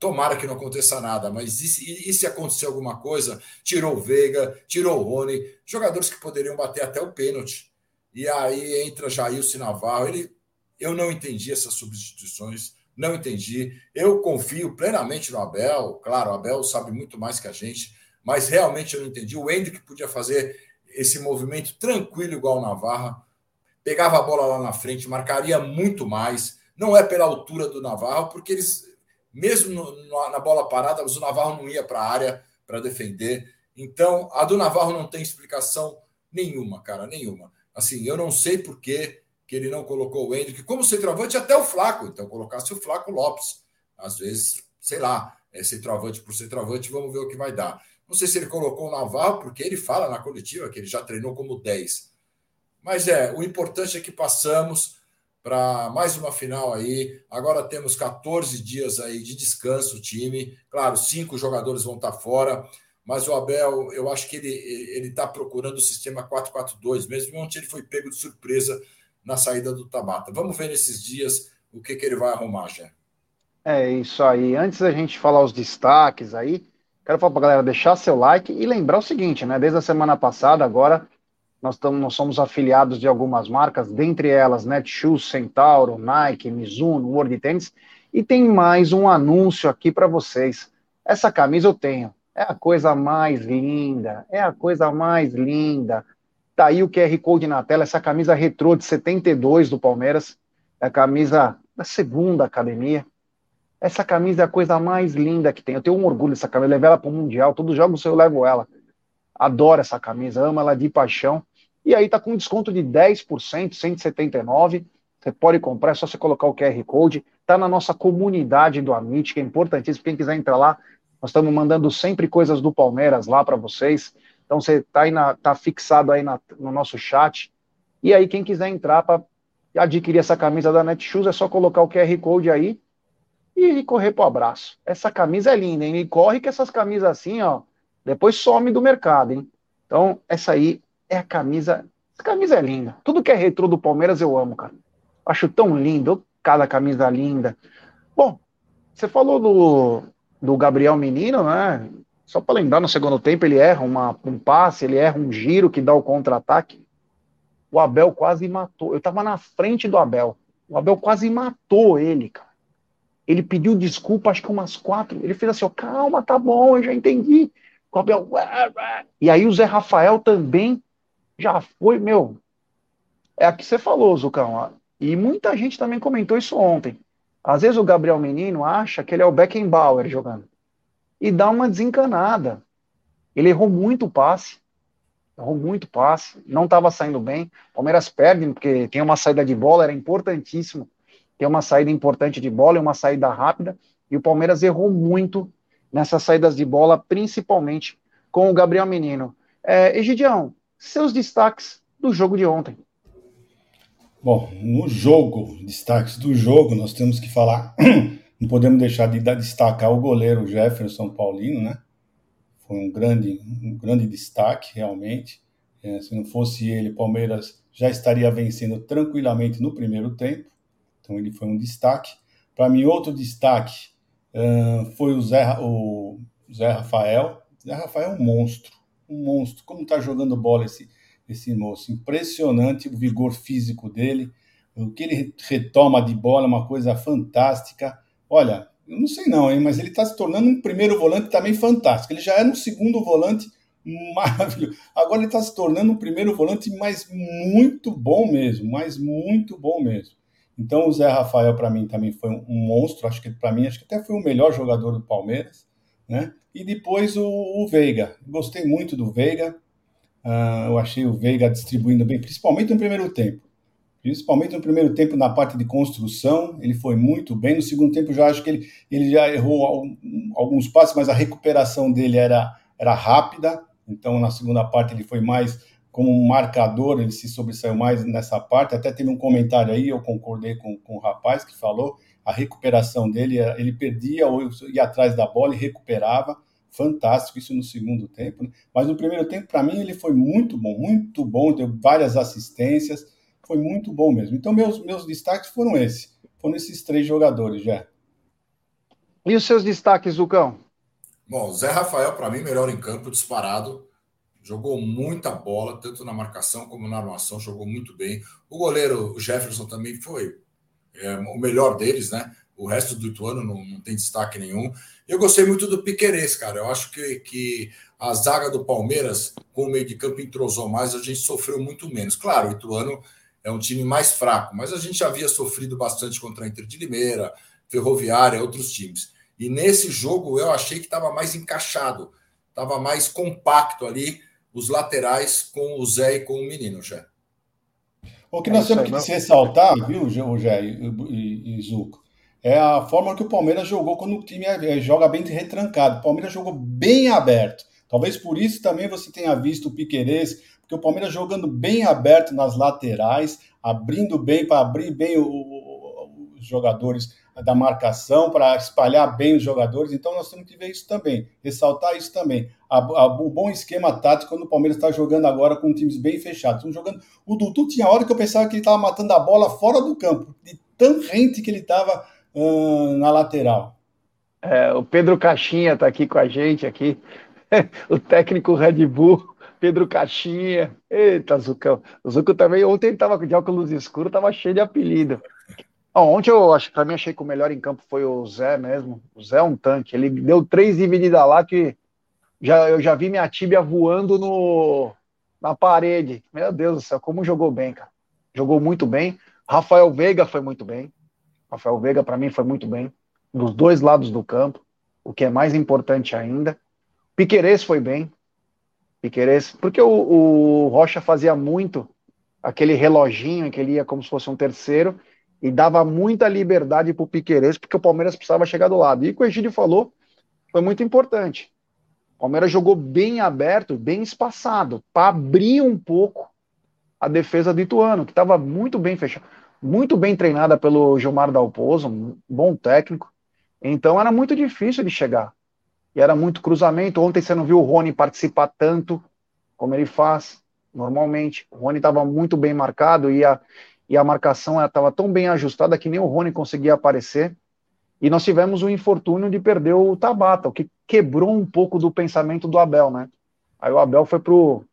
Tomara que não aconteça nada, mas e se, e se acontecer alguma coisa? Tirou o Veiga, tirou o Rony, jogadores que poderiam bater até o pênalti. E aí entra Jailson Navarro. Ele, eu não entendi essas substituições, não entendi. Eu confio plenamente no Abel. Claro, o Abel sabe muito mais que a gente, mas realmente eu não entendi. O Hendrick podia fazer esse movimento tranquilo, igual o Navarra. Pegava a bola lá na frente, marcaria muito mais. Não é pela altura do Navarro, porque eles mesmo no, na bola parada, o Navarro não ia para a área para defender. Então, a do Navarro não tem explicação nenhuma, cara, nenhuma. Assim, eu não sei por que, que ele não colocou o Hendrick como centroavante, até o Flaco. Então, colocasse o Flaco Lopes. Às vezes, sei lá, é centroavante por centroavante, vamos ver o que vai dar. Não sei se ele colocou o Navarro, porque ele fala na coletiva que ele já treinou como 10. Mas é, o importante é que passamos para mais uma final aí. Agora temos 14 dias aí de descanso o time. Claro, cinco jogadores vão estar fora, mas o Abel, eu acho que ele ele está procurando o sistema 4-4-2 mesmo. Ontem ele foi pego de surpresa na saída do Tabata. Vamos ver nesses dias o que, que ele vai arrumar, já.
É isso aí. Antes da gente falar os destaques aí, quero falar para a galera deixar seu like e lembrar o seguinte, né? Desde a semana passada, agora nós, tamo, nós somos afiliados de algumas marcas, dentre elas Netshoes, Centauro, Nike, Mizuno, World Tennis, e tem mais um anúncio aqui para vocês. Essa camisa eu tenho. É a coisa mais linda, é a coisa mais linda. Tá aí o QR Code na tela, essa camisa retrô de 72 do Palmeiras, é a camisa da segunda academia. Essa camisa é a coisa mais linda que tem. Eu tenho um orgulho dessa camisa, eu levo ela para o Mundial, todos os jogos eu levo ela. Adoro essa camisa, amo ela de paixão. E aí tá com desconto de 10%, 179. Você pode comprar, é só você colocar o QR Code. Tá na nossa comunidade do Amit, que é importantíssimo. Quem quiser entrar lá, nós estamos mandando sempre coisas do Palmeiras lá para vocês. Então você tá aí na, tá fixado aí na, no nosso chat. E aí quem quiser entrar para adquirir essa camisa da Netshoes é só colocar o QR Code aí e correr pro abraço. Essa camisa é linda, hein? E corre que essas camisas assim, ó, depois some do mercado, hein? Então, essa aí é a camisa. Essa camisa é linda. Tudo que é retrô do Palmeiras eu amo, cara. Acho tão lindo. Cada camisa linda. Bom, você falou do, do Gabriel Menino, né? Só para lembrar, no segundo tempo ele erra uma, um passe, ele erra um giro que dá o contra-ataque. O Abel quase matou. Eu tava na frente do Abel. O Abel quase matou ele, cara. Ele pediu desculpa, acho que umas quatro. Ele fez assim: ó, calma, tá bom, eu já entendi. O Abel. E aí o Zé Rafael também já foi, meu. É a que você falou, Zucão. E muita gente também comentou isso ontem. Às vezes o Gabriel Menino acha que ele é o Beckenbauer jogando. E dá uma desencanada. Ele errou muito o passe. Errou muito passe. Não estava saindo bem. Palmeiras perde, porque tem uma saída de bola, era importantíssimo ter uma saída importante de bola e uma saída rápida. E o Palmeiras errou muito nessas saídas de bola, principalmente com o Gabriel Menino. É, Egidião, seus destaques do jogo de ontem.
Bom, no jogo, destaques do jogo, nós temos que falar, não podemos deixar de destacar o goleiro Jefferson Paulino, né? Foi um grande, um grande destaque, realmente. É, se não fosse ele, Palmeiras já estaria vencendo tranquilamente no primeiro tempo. Então ele foi um destaque. Para mim, outro destaque uh, foi o Zé, o Zé Rafael. Zé Rafael é um monstro, um monstro. Como está jogando bola esse, esse moço. Impressionante o vigor físico dele. O que ele retoma de bola é uma coisa fantástica. Olha, eu não sei não, hein, mas ele está se tornando um primeiro volante também fantástico. Ele já era um segundo volante maravilhoso. Agora ele está se tornando um primeiro volante, mas muito bom mesmo, mas muito bom mesmo. Então o Zé Rafael para mim também foi um monstro, acho que para mim acho que até foi o melhor jogador do Palmeiras, né? E depois o, o Veiga, gostei muito do Veiga, Uh, eu achei o Veiga distribuindo bem, principalmente no primeiro tempo. Principalmente no primeiro tempo, na parte de construção, ele foi muito bem. No segundo tempo, já acho que ele, ele já errou alguns passos, mas a recuperação dele era, era rápida. Então, na segunda parte, ele foi mais como um marcador, ele se sobressaiu mais nessa parte. Até teve um comentário aí, eu concordei com, com o rapaz que falou, a recuperação dele, ele perdia ou ia atrás da bola e recuperava fantástico isso no segundo tempo, né? mas no primeiro tempo, para mim, ele foi muito bom, muito bom, deu várias assistências, foi muito bom mesmo. Então, meus, meus destaques foram esses, foram esses três jogadores já.
E os seus destaques, Lucão?
Bom, Zé Rafael, para mim, melhor em campo, disparado. Jogou muita bola, tanto na marcação como na armação, jogou muito bem. O goleiro o Jefferson também foi é, o melhor deles, né? O resto do Ituano não, não tem destaque nenhum. Eu gostei muito do Piquerez, cara. Eu acho que, que a zaga do Palmeiras, com o meio de campo, entrosou mais, a gente sofreu muito menos. Claro, o Ituano é um time mais fraco, mas a gente já havia sofrido bastante contra a Inter de Limeira, Ferroviária, outros times. E nesse jogo eu achei que estava mais encaixado, estava mais compacto ali, os laterais com o Zé e com o menino, já.
O que nós é temos que se ressaltar, viu, Jé e, e, e Zuco, é a forma que o Palmeiras jogou quando o time é, joga bem retrancado. O Palmeiras jogou bem aberto. Talvez por isso também você tenha visto o Piquerez, porque o Palmeiras jogando bem aberto nas laterais, abrindo bem para abrir bem o, o, os jogadores da marcação, para espalhar bem os jogadores. Então nós temos que ver isso também, ressaltar isso também. A, a, o bom esquema tático quando o Palmeiras está jogando agora com times bem fechados. jogando. O Dudu tinha hora que eu pensava que ele estava matando a bola fora do campo, de tão rente que ele estava uh, na lateral.
É, o Pedro Caixinha está aqui com a gente aqui, o técnico Red Bull. Pedro Caixinha. Eita, Zucão. O também, ontem ele tava de óculos escuros, tava cheio de apelido. Ontem eu acho que pra mim achei que o melhor em campo foi o Zé mesmo. O Zé é um tanque. Ele deu três divididas lá que já, eu já vi minha tíbia voando no, na parede. Meu Deus do céu, como jogou bem, cara. Jogou muito bem. Rafael Veiga foi muito bem. Rafael Veiga, para mim, foi muito bem. Dos dois lados do campo, o que é mais importante ainda. Piquerez foi bem. Piqueires, porque o, o, Rocha fazia muito aquele reloginho em que ele ia como se fosse um terceiro e dava muita liberdade para o Piqueires, porque o Palmeiras precisava chegar do lado. E o que o Egídio falou foi muito importante. O Palmeiras jogou bem aberto, bem espaçado, para abrir um pouco a defesa do Ituano, que estava muito bem fechada, muito bem treinada pelo Gilmar Dalpozo, um bom técnico. Então era muito difícil de chegar e era muito cruzamento. Ontem você não viu o Rony participar tanto como ele faz normalmente. O Rony estava muito bem marcado e a, e a marcação estava tão bem ajustada que nem o Rony conseguia aparecer. E nós tivemos o infortúnio de perder o Tabata, o que quebrou um pouco do pensamento do Abel, né? Aí o Abel foi pro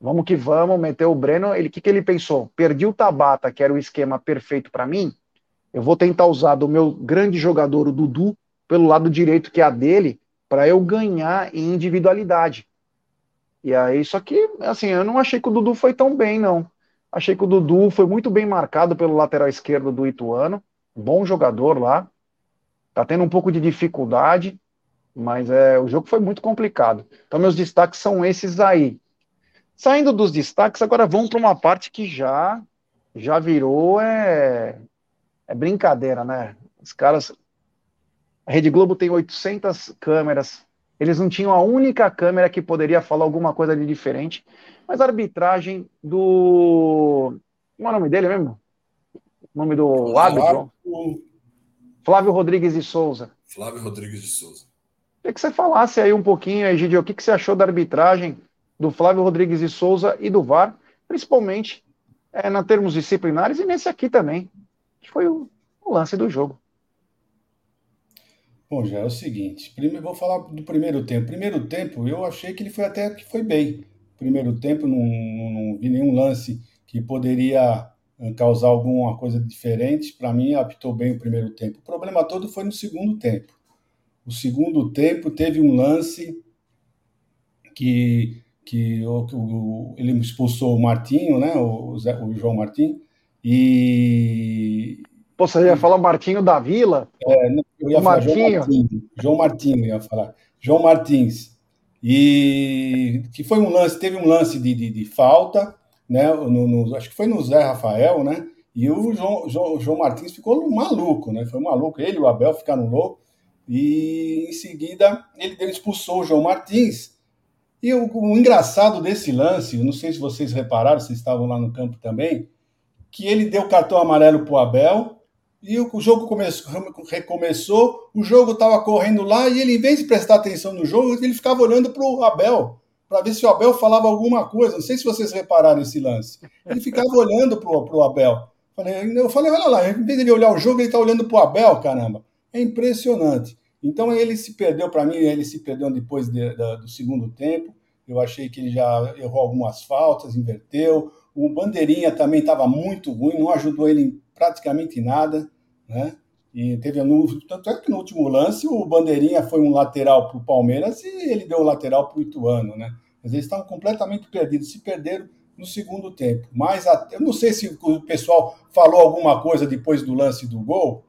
vamos que vamos, meteu o Breno. Ele que que ele pensou? Perdi o Tabata, que era o esquema perfeito para mim. Eu vou tentar usar do meu grande jogador, o Dudu, pelo lado direito que é a dele, para eu ganhar em individualidade. E aí, só que, assim, eu não achei que o Dudu foi tão bem, não. Achei que o Dudu foi muito bem marcado pelo lateral esquerdo do Ituano, bom jogador lá. Tá tendo um pouco de dificuldade, mas é, o jogo foi muito complicado. Então, meus destaques são esses aí. Saindo dos destaques, agora vamos para uma parte que já já virou é, é brincadeira, né? Os caras a Rede Globo tem 800 câmeras. Eles não tinham a única câmera que poderia falar alguma coisa de diferente. Mas a arbitragem do. Como é o nome dele mesmo? O nome do árbitro? Flávio Rodrigues de Souza.
Flávio Rodrigues de Souza.
Queria que você falasse aí um pouquinho, Egidio, o que, que você achou da arbitragem do Flávio Rodrigues de Souza e do VAR, principalmente é, na termos disciplinares e nesse aqui também, que foi o, o lance do jogo.
Bom, já é o seguinte, primeiro vou falar do primeiro tempo. Primeiro tempo, eu achei que ele foi até que foi bem. Primeiro tempo, não, não, não vi nenhum lance que poderia eh, causar alguma coisa diferente. Para mim, apitou bem o primeiro tempo. O problema todo foi no segundo tempo. O segundo tempo teve um lance que, que o, o, ele expulsou o Martinho, né, o, o João Martinho, e
Pô, você ia falar Martinho da Vila?
É, eu ia falar Martinho. João Martins. João Martinho ia falar. João Martins. E que foi um lance, teve um lance de, de, de falta, né? No, no, acho que foi no Zé Rafael, né? E o João, João, João Martins ficou maluco, né? Foi maluco. Ele e o Abel ficaram loucos. E em seguida ele expulsou o João Martins. E o, o engraçado desse lance, não sei se vocês repararam, vocês estavam lá no campo também, que ele deu cartão amarelo para o Abel e o jogo começou, recomeçou, o jogo estava correndo lá e ele, em vez de prestar atenção no jogo, ele ficava olhando para o Abel, para ver se o Abel falava alguma coisa. Não sei se vocês repararam esse lance. Ele ficava olhando para o Abel. Eu falei, olha lá, em vez de ele olhar o jogo, ele está olhando para o Abel, caramba. É impressionante. Então ele se perdeu, para mim, ele se perdeu depois de, de, do segundo tempo. Eu achei que ele já errou algumas faltas, inverteu. O Bandeirinha também estava muito ruim, não ajudou ele em praticamente nada né? E teve no, tanto é que no último lance o Bandeirinha foi um lateral para o Palmeiras e ele deu o lateral para o Ituano, né? Mas eles estavam completamente perdidos, se perderam no segundo tempo. Mas até, eu não sei se o pessoal falou alguma coisa depois do lance do gol,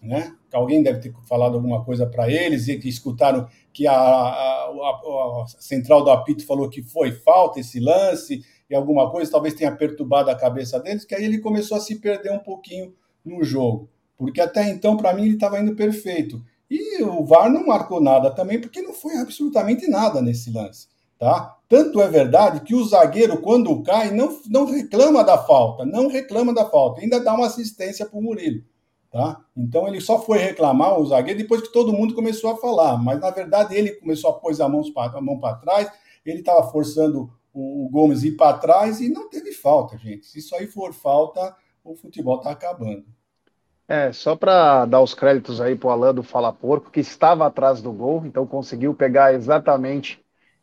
né? Alguém deve ter falado alguma coisa para eles e que escutaram que a, a, a, a, central do apito falou que foi falta esse lance e alguma coisa, talvez tenha perturbado a cabeça deles, que aí ele começou a se perder um pouquinho no jogo porque até então, para mim, ele estava indo perfeito. E o VAR não marcou nada também, porque não foi absolutamente nada nesse lance. Tá? Tanto é verdade que o zagueiro, quando cai, não, não reclama da falta, não reclama da falta, ainda dá uma assistência para o Murilo. Tá? Então ele só foi reclamar o zagueiro depois que todo mundo começou a falar, mas na verdade ele começou a pôr a mão, para trás, ele estava forçando o, o Gomes ir para trás e não teve falta, gente. Se isso aí for falta, o futebol está acabando.
É, só para dar os créditos aí para o Alan do Fala Porco, que estava atrás do gol, então conseguiu pegar exatamente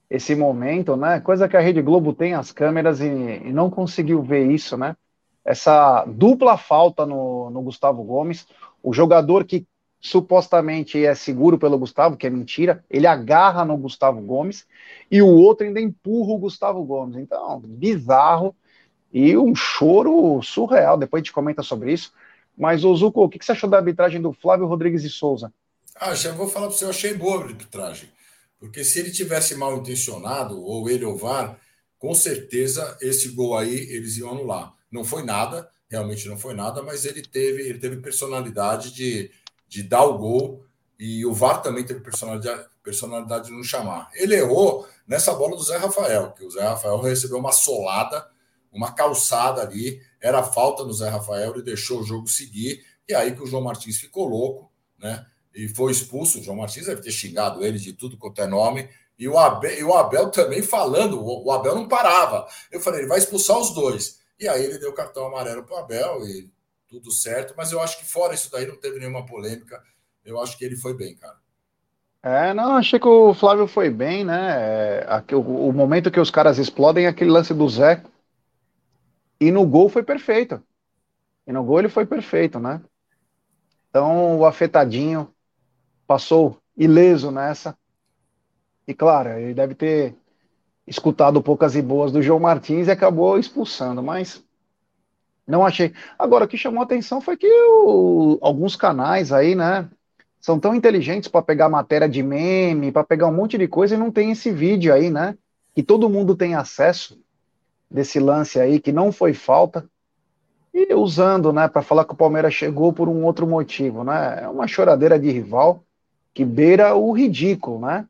esse momento, né? Coisa que a Rede Globo tem as câmeras e, e não conseguiu ver isso, né? Essa dupla falta no, no Gustavo Gomes, o jogador que supostamente é seguro pelo Gustavo, que é mentira, ele agarra no Gustavo Gomes e o outro ainda empurra o Gustavo Gomes. Então, bizarro e um choro surreal. Depois a gente comenta sobre isso. Mas, Ozuko, o que você achou da arbitragem do Flávio Rodrigues de Souza?
Ah, já vou falar para você, eu achei boa a arbitragem. Porque se ele tivesse mal intencionado, ou ele ou VAR, com certeza esse gol aí eles iam anular. Não foi nada, realmente não foi nada, mas ele teve, ele teve personalidade de, de dar o gol e o VAR também teve personalidade, personalidade de não chamar. Ele errou nessa bola do Zé Rafael, que o Zé Rafael recebeu uma solada, uma calçada ali, era falta no Zé Rafael, ele deixou o jogo seguir, e aí que o João Martins ficou louco, né? E foi expulso. O João Martins deve ter xingado ele de tudo quanto é nome. E o Abel, e o Abel também falando, o Abel não parava. Eu falei, ele vai expulsar os dois. E aí ele deu cartão amarelo para o Abel e tudo certo. Mas eu acho que fora isso daí não teve nenhuma polêmica. Eu acho que ele foi bem, cara.
É, não, achei que o Flávio foi bem, né? É, aqui, o, o, momento que os caras explodem é aquele lance do Zé. E no gol foi perfeito. E no gol ele foi perfeito, né? Então, o afetadinho passou ileso nessa. E claro, ele deve ter escutado poucas e boas do João Martins e acabou expulsando, mas não achei. Agora, o que chamou a atenção foi que o, alguns canais aí, né, são tão inteligentes para pegar matéria de meme, para pegar um monte de coisa e não tem esse vídeo aí, né, que todo mundo tem acesso desse lance aí, que não foi falta, e usando, né, para falar que o Palmeiras chegou por um outro motivo, né, é uma choradeira de rival que beira o ridículo, né,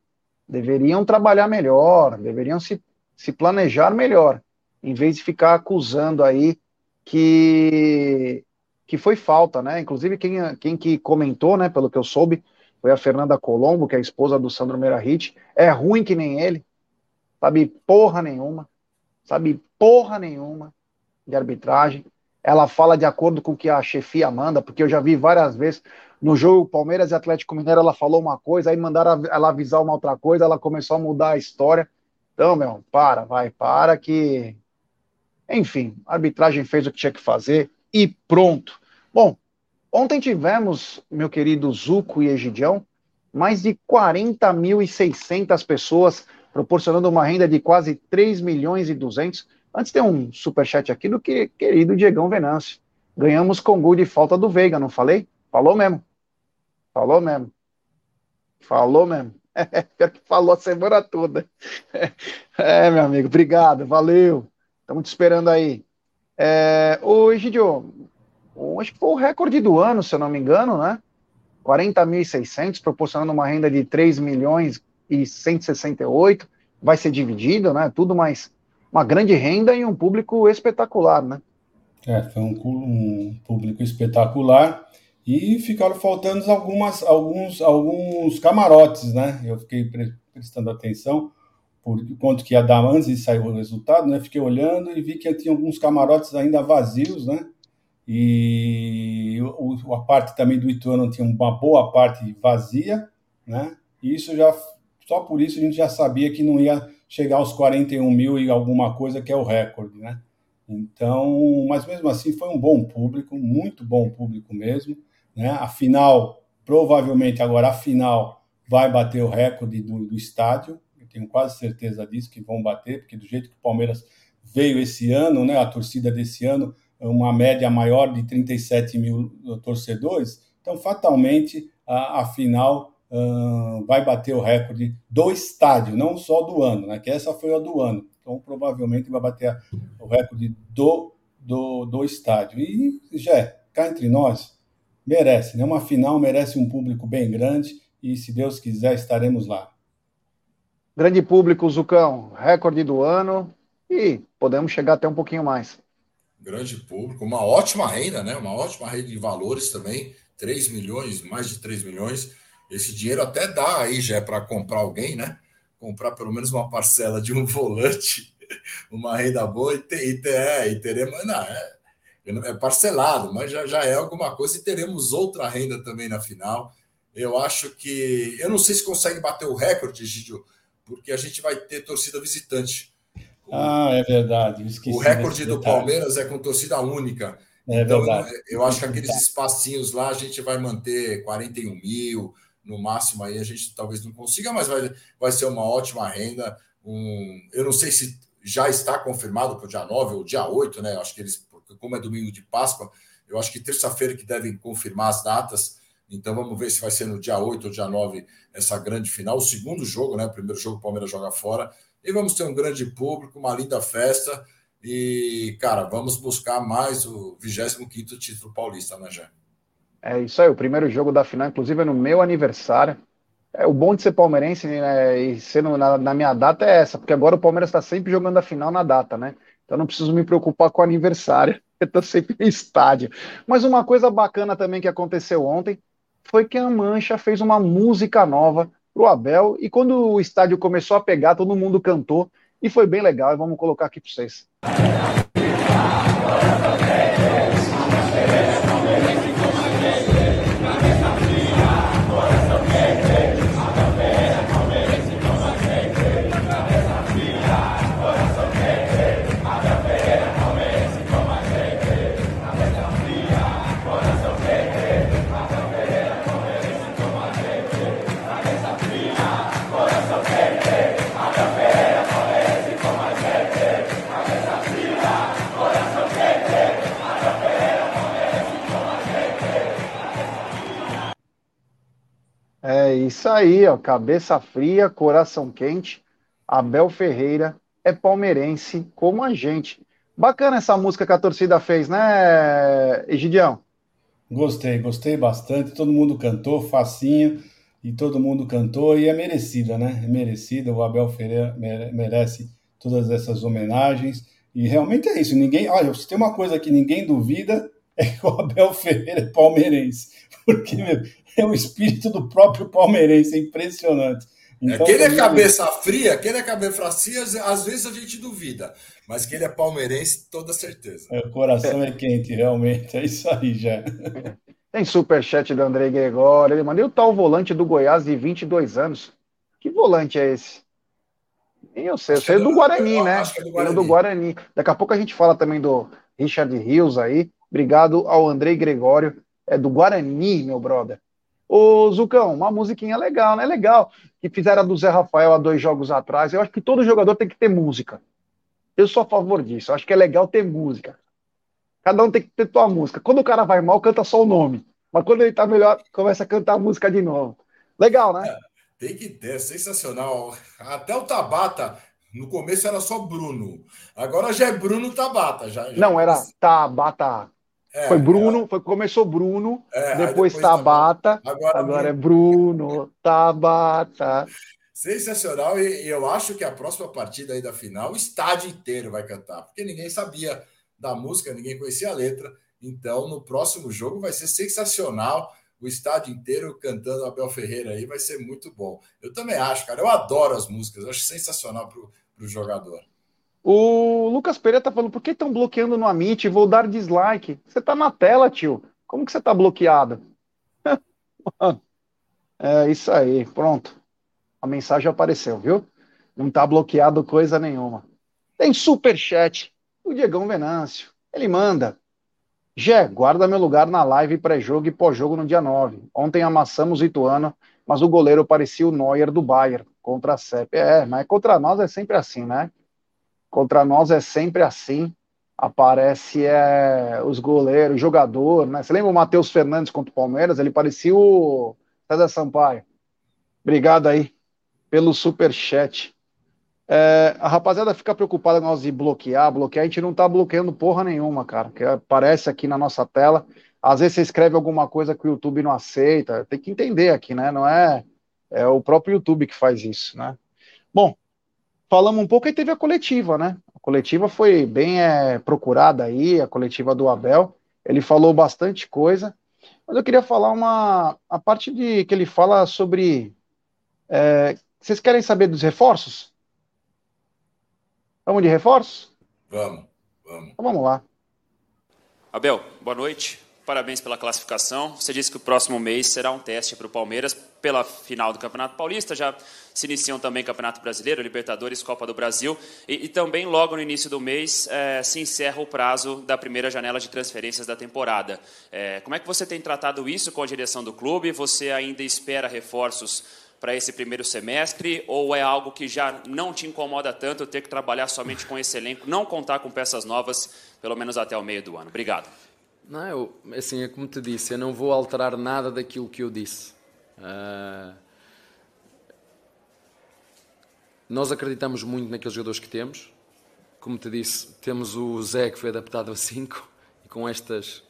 deveriam trabalhar melhor, deveriam se, se planejar melhor, em vez de ficar acusando aí que, que foi falta, né? Inclusive, quem, quem que comentou, né, pelo que eu soube, foi a Fernanda Colombo, que é a esposa do Sandro Meirahit. É ruim que nem ele, sabe porra nenhuma, sabe porra nenhuma de arbitragem. Ela fala de acordo com o que a chefia manda, porque eu já vi várias vezes no jogo Palmeiras e Atlético Mineiro, ela falou uma coisa, aí mandaram ela avisar uma outra coisa, ela começou a mudar a história. Então, meu, para, vai, para que enfim, a arbitragem fez o que tinha que fazer e pronto. Bom, ontem tivemos, meu querido Zuco e Egidião, mais de 40.600 pessoas, proporcionando uma renda de quase 3 milhões e 200. Antes tem um superchat aqui do que, querido Diegão Venâncio. Ganhamos com gol de falta do Veiga, não falei? Falou mesmo. Falou mesmo. Falou mesmo. pior que falou a semana toda. É, meu amigo, obrigado, valeu. Estamos te esperando aí. É, ô, Egidio, acho que foi o recorde do ano, se eu não me engano, né? 40.600, proporcionando uma renda de 3 milhões e 168. Vai ser dividido, né? Tudo mais uma grande renda e um público espetacular, né?
É, foi um, um público espetacular e ficaram faltando algumas, alguns, alguns camarotes, né? Eu fiquei prestando atenção por quanto que ia dar antes de sair o resultado, né? Fiquei olhando e vi que tinha alguns camarotes ainda vazios, né? E o, a parte também do Ituano tinha uma boa parte vazia, né? E isso já, só por isso a gente já sabia que não ia chegar aos 41 mil e alguma coisa, que é o recorde, né? Então, mas mesmo assim foi um bom público, muito bom público mesmo, né? A final, provavelmente agora a final vai bater o recorde do, do estádio, tenho quase certeza disso, que vão bater, porque do jeito que o Palmeiras veio esse ano, né, a torcida desse ano, uma média maior de 37 mil torcedores, então fatalmente a, a final uh, vai bater o recorde do estádio, não só do ano, né, que essa foi a do ano, então provavelmente vai bater a, o recorde do, do, do estádio. E já cá entre nós, merece, né, uma final merece um público bem grande e se Deus quiser estaremos lá.
Grande público, Zucão, recorde do ano e podemos chegar até um pouquinho mais.
Grande público, uma ótima renda, né? Uma ótima renda de valores também. 3 milhões, mais de 3 milhões. Esse dinheiro até dá aí já é para comprar alguém, né? Comprar pelo menos uma parcela de um volante, uma renda boa e, ter, e, ter, é, e teremos. Não, é, é parcelado, mas já, já é alguma coisa e teremos outra renda também na final. Eu acho que. Eu não sei se consegue bater o recorde, Gidio, porque a gente vai ter torcida visitante.
Ah, é verdade.
o recorde do Palmeiras é com torcida única. É então, verdade. eu acho que aqueles espacinhos lá a gente vai manter 41 mil, no máximo aí a gente talvez não consiga, mas vai, vai ser uma ótima renda. Um, eu não sei se já está confirmado para o dia 9 ou dia 8, né? Acho que eles, como é domingo de Páscoa, eu acho que terça-feira que devem confirmar as datas. Então vamos ver se vai ser no dia 8 ou dia 9 essa grande final, o segundo jogo, né? O primeiro jogo o Palmeiras joga fora. E vamos ter um grande público, uma linda festa. E, cara, vamos buscar mais o 25 título paulista, né, Jé?
É isso aí, o primeiro jogo da final, inclusive, é no meu aniversário. É, o bom de ser palmeirense né, e ser na, na, minha data é essa, porque agora o Palmeiras está sempre jogando a final na data, né? Então não preciso me preocupar com o aniversário, eu estou sempre em estádio. Mas uma coisa bacana também que aconteceu ontem foi que a Mancha fez uma música nova para o Abel, e quando o estádio começou a pegar, todo mundo cantou, e foi bem legal, e vamos colocar aqui para vocês. É isso aí, ó, cabeça fria, coração quente. Abel Ferreira é palmeirense como a gente. Bacana essa música que a torcida fez, né, Egidião?
Gostei, gostei bastante. Todo mundo cantou, facinho, e todo mundo cantou, e é merecida, né? É merecida. O Abel Ferreira merece todas essas homenagens. E realmente é isso. Ninguém. Olha, se tem uma coisa que ninguém duvida, é que o Abel Ferreira é palmeirense. Porque, meu, é o espírito do próprio palmeirense, é impressionante.
Então, é, que ele é cabeça fria, que ele é cabeça fria, às vezes a gente duvida, mas que ele é palmeirense, toda certeza.
É, o coração é quente, realmente, é isso aí já.
Tem superchat do André Gregório, ele mandou o tal volante do Goiás de 22 anos. Que volante é esse? Nem eu sei, eu sei é do, Guarani, né? Acho que é do Guarani. do Guarani. Daqui a pouco a gente fala também do Richard Rios aí. Obrigado ao Andrei Gregório, é do Guarani, meu brother. Ô, Zucão, uma musiquinha legal, né? Legal. Que fizeram a do Zé Rafael há dois jogos atrás. Eu acho que todo jogador tem que ter música. Eu sou a favor disso. Eu acho que é legal ter música. Cada um tem que ter sua música. Quando o cara vai mal, canta só o nome. Mas quando ele tá melhor, começa a cantar a música de novo. Legal, né? É,
tem que ter, sensacional. Até o Tabata, no começo era só Bruno. Agora já é Bruno Tabata. Já, já...
Não, era Tabata é, foi Bruno, é. foi, começou Bruno, é, depois, depois, Tabata, agora, agora é Bruno, Tabata.
Sensacional, e, e, eu acho que a próxima partida aí da final, o estádio inteiro vai cantar, porque ninguém sabia da música, ninguém conhecia a letra. Então, no próximo jogo vai ser sensacional. O estádio inteiro cantando Abel Ferreira aí vai ser muito bom. Eu também acho, cara. Eu adoro as músicas, eu acho sensacional para o jogador.
O Lucas Pereira tá falando, por que estão bloqueando no Amit? Vou dar dislike. Você tá na tela, tio. Como que você tá bloqueado? é isso aí, pronto. A mensagem apareceu, viu? Não tá bloqueado coisa nenhuma. Tem super chat. O Diegão Venâncio. Ele manda. Gé, guarda meu lugar na live pré-jogo e pós-jogo no dia 9. Ontem amassamos o Ituano, mas o goleiro parecia o Neuer do Bayern contra a CEP. É, mas contra nós é sempre assim, né? Contra nós é sempre assim. Aparece é, os goleiros, jogador, né? Você lembra o Matheus Fernandes contra o Palmeiras? Ele parecia o César Sampaio. Obrigado aí pelo super chat. É, a rapaziada fica preocupada nós de bloquear, bloquear. A gente não tá bloqueando porra nenhuma, cara. Que aparece aqui na nossa tela. Às vezes você escreve alguma coisa que o YouTube não aceita. Tem que entender aqui, né? Não é, é o próprio YouTube que faz isso, né? Bom, falamos um pouco e teve a coletiva, né? A coletiva foi bem é, procurada aí, a coletiva do Abel. Ele falou bastante coisa. Mas eu queria falar uma a parte de que ele fala sobre. É, vocês querem saber dos reforços? Vamos de reforços?
Vamos, vamos.
Então vamos lá.
Abel, boa noite. Parabéns pela classificação. Você disse que o próximo mês será um teste para o Palmeiras pela final do Campeonato Paulista. Já se iniciam também Campeonato Brasileiro, Libertadores, Copa do Brasil. E, e também, logo no início do mês, é, se encerra o prazo da primeira janela de transferências da temporada. É, como é que você tem tratado isso com a direção do clube? Você ainda espera reforços para esse primeiro semestre? Ou é algo que já não te incomoda tanto ter que trabalhar somente com esse elenco, não contar com peças novas, pelo menos até o meio do ano? Obrigado.
Não, eu, assim, é como te disse, eu não vou alterar nada daquilo que eu disse. Uh, nós acreditamos muito naqueles jogadores que temos. Como te disse, temos o Zé que foi adaptado a 5 e com estas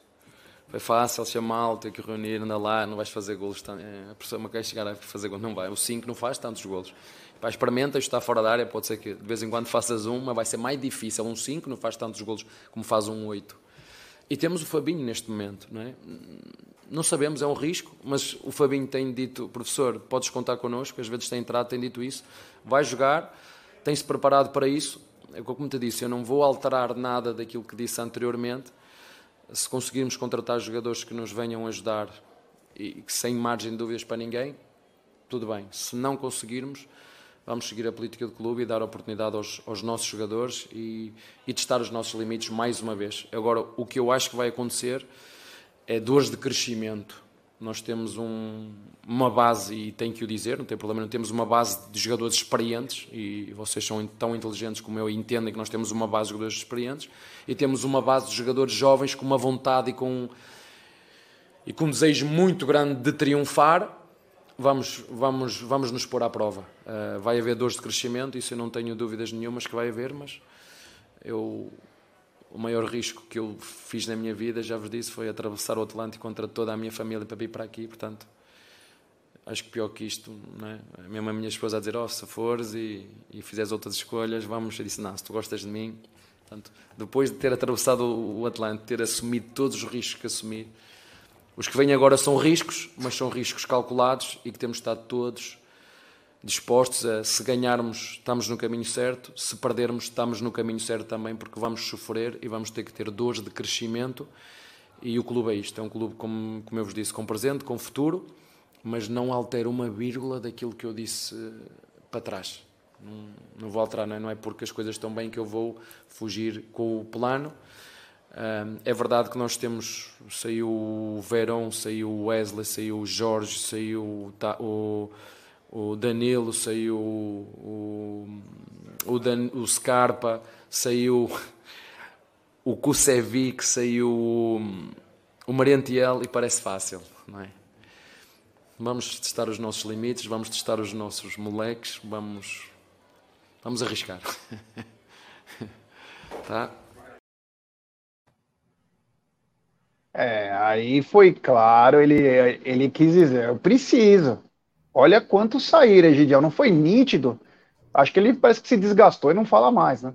foi fácil chamá-lo, ter que reunir, anda lá, não vais fazer golos. É, a pessoa quer chegar a fazer golos, não vai. O 5 não faz tantos golos. Pá, experimenta, isto está fora da área, pode ser que de vez em quando faças um, mas vai ser mais difícil. Um 5 não faz tantos golos como faz um 8. E temos o Fabinho neste momento, não é? Não sabemos, é um risco, mas o Fabinho tem dito, professor, podes contar connosco, às vezes tem entrado, tem dito isso, vai jogar, tem-se preparado para isso. É como te disse, eu não vou alterar nada daquilo que disse anteriormente. Se conseguirmos contratar jogadores que nos venham ajudar e sem margem de dúvidas para ninguém, tudo bem. Se não conseguirmos, vamos seguir a política do clube e dar oportunidade aos, aos nossos jogadores e, e, testar os nossos limites mais uma vez. Agora, o que eu acho que vai acontecer é dores de crescimento. Nós temos um, uma base, e tenho que o dizer, não tem problema, não temos uma base de jogadores experientes, e vocês são tão inteligentes como eu e entendem que nós temos uma base de jogadores experientes, e temos uma base de jogadores jovens com uma vontade e com, e com um desejo muito grande de triunfar, vamos, vamos, vamos nos pôr à prova. Uh, vai haver dores de crescimento, isso eu não tenho dúvidas nenhumas que vai haver, mas eu, o maior risco que eu fiz na minha vida, já vos disse, foi atravessar o Atlântico contra toda a minha família para vir para aqui, portanto, acho que pior que isto, não é? mesmo a minha esposa a dizer, oh, se fores e, e fizeres outras escolhas, vamos, eu disse, não, se tu gostas de mim, portanto, depois de ter atravessado o Atlântico, ter assumido todos os riscos que assumi, os que vêm agora são riscos, mas são riscos calculados e que temos estado todos dispostos a, se ganharmos, estamos no caminho certo, se perdermos, estamos no caminho certo também, porque vamos sofrer e vamos ter que ter dores de crescimento. E o clube é isto: é um clube, como, como eu vos disse, com presente, com futuro, mas não altera uma vírgula daquilo que eu disse eh, para trás. Não, não vou alterar, não é? não é porque as coisas estão bem que eu vou fugir com o plano é verdade que nós temos, saiu o Verón, saiu o Wesley, saiu o Jorge, saiu o, o Danilo, saiu o, o, Dan, o Scarpa, saiu o Kusevic, saiu o, o Mariantiel e parece fácil, não é? Vamos testar os nossos limites, vamos testar os nossos moleques, vamos, vamos arriscar. tá?
É, aí foi claro, ele, ele quis dizer, eu preciso. Olha quantos saíram, Egidiel, não foi nítido. Acho que ele parece que se desgastou e não fala mais, né?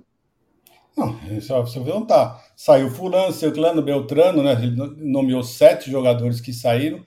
Não, só você não tá. Saiu fulano, Ciclano, Beltrano, né? Ele nomeou sete jogadores que saíram.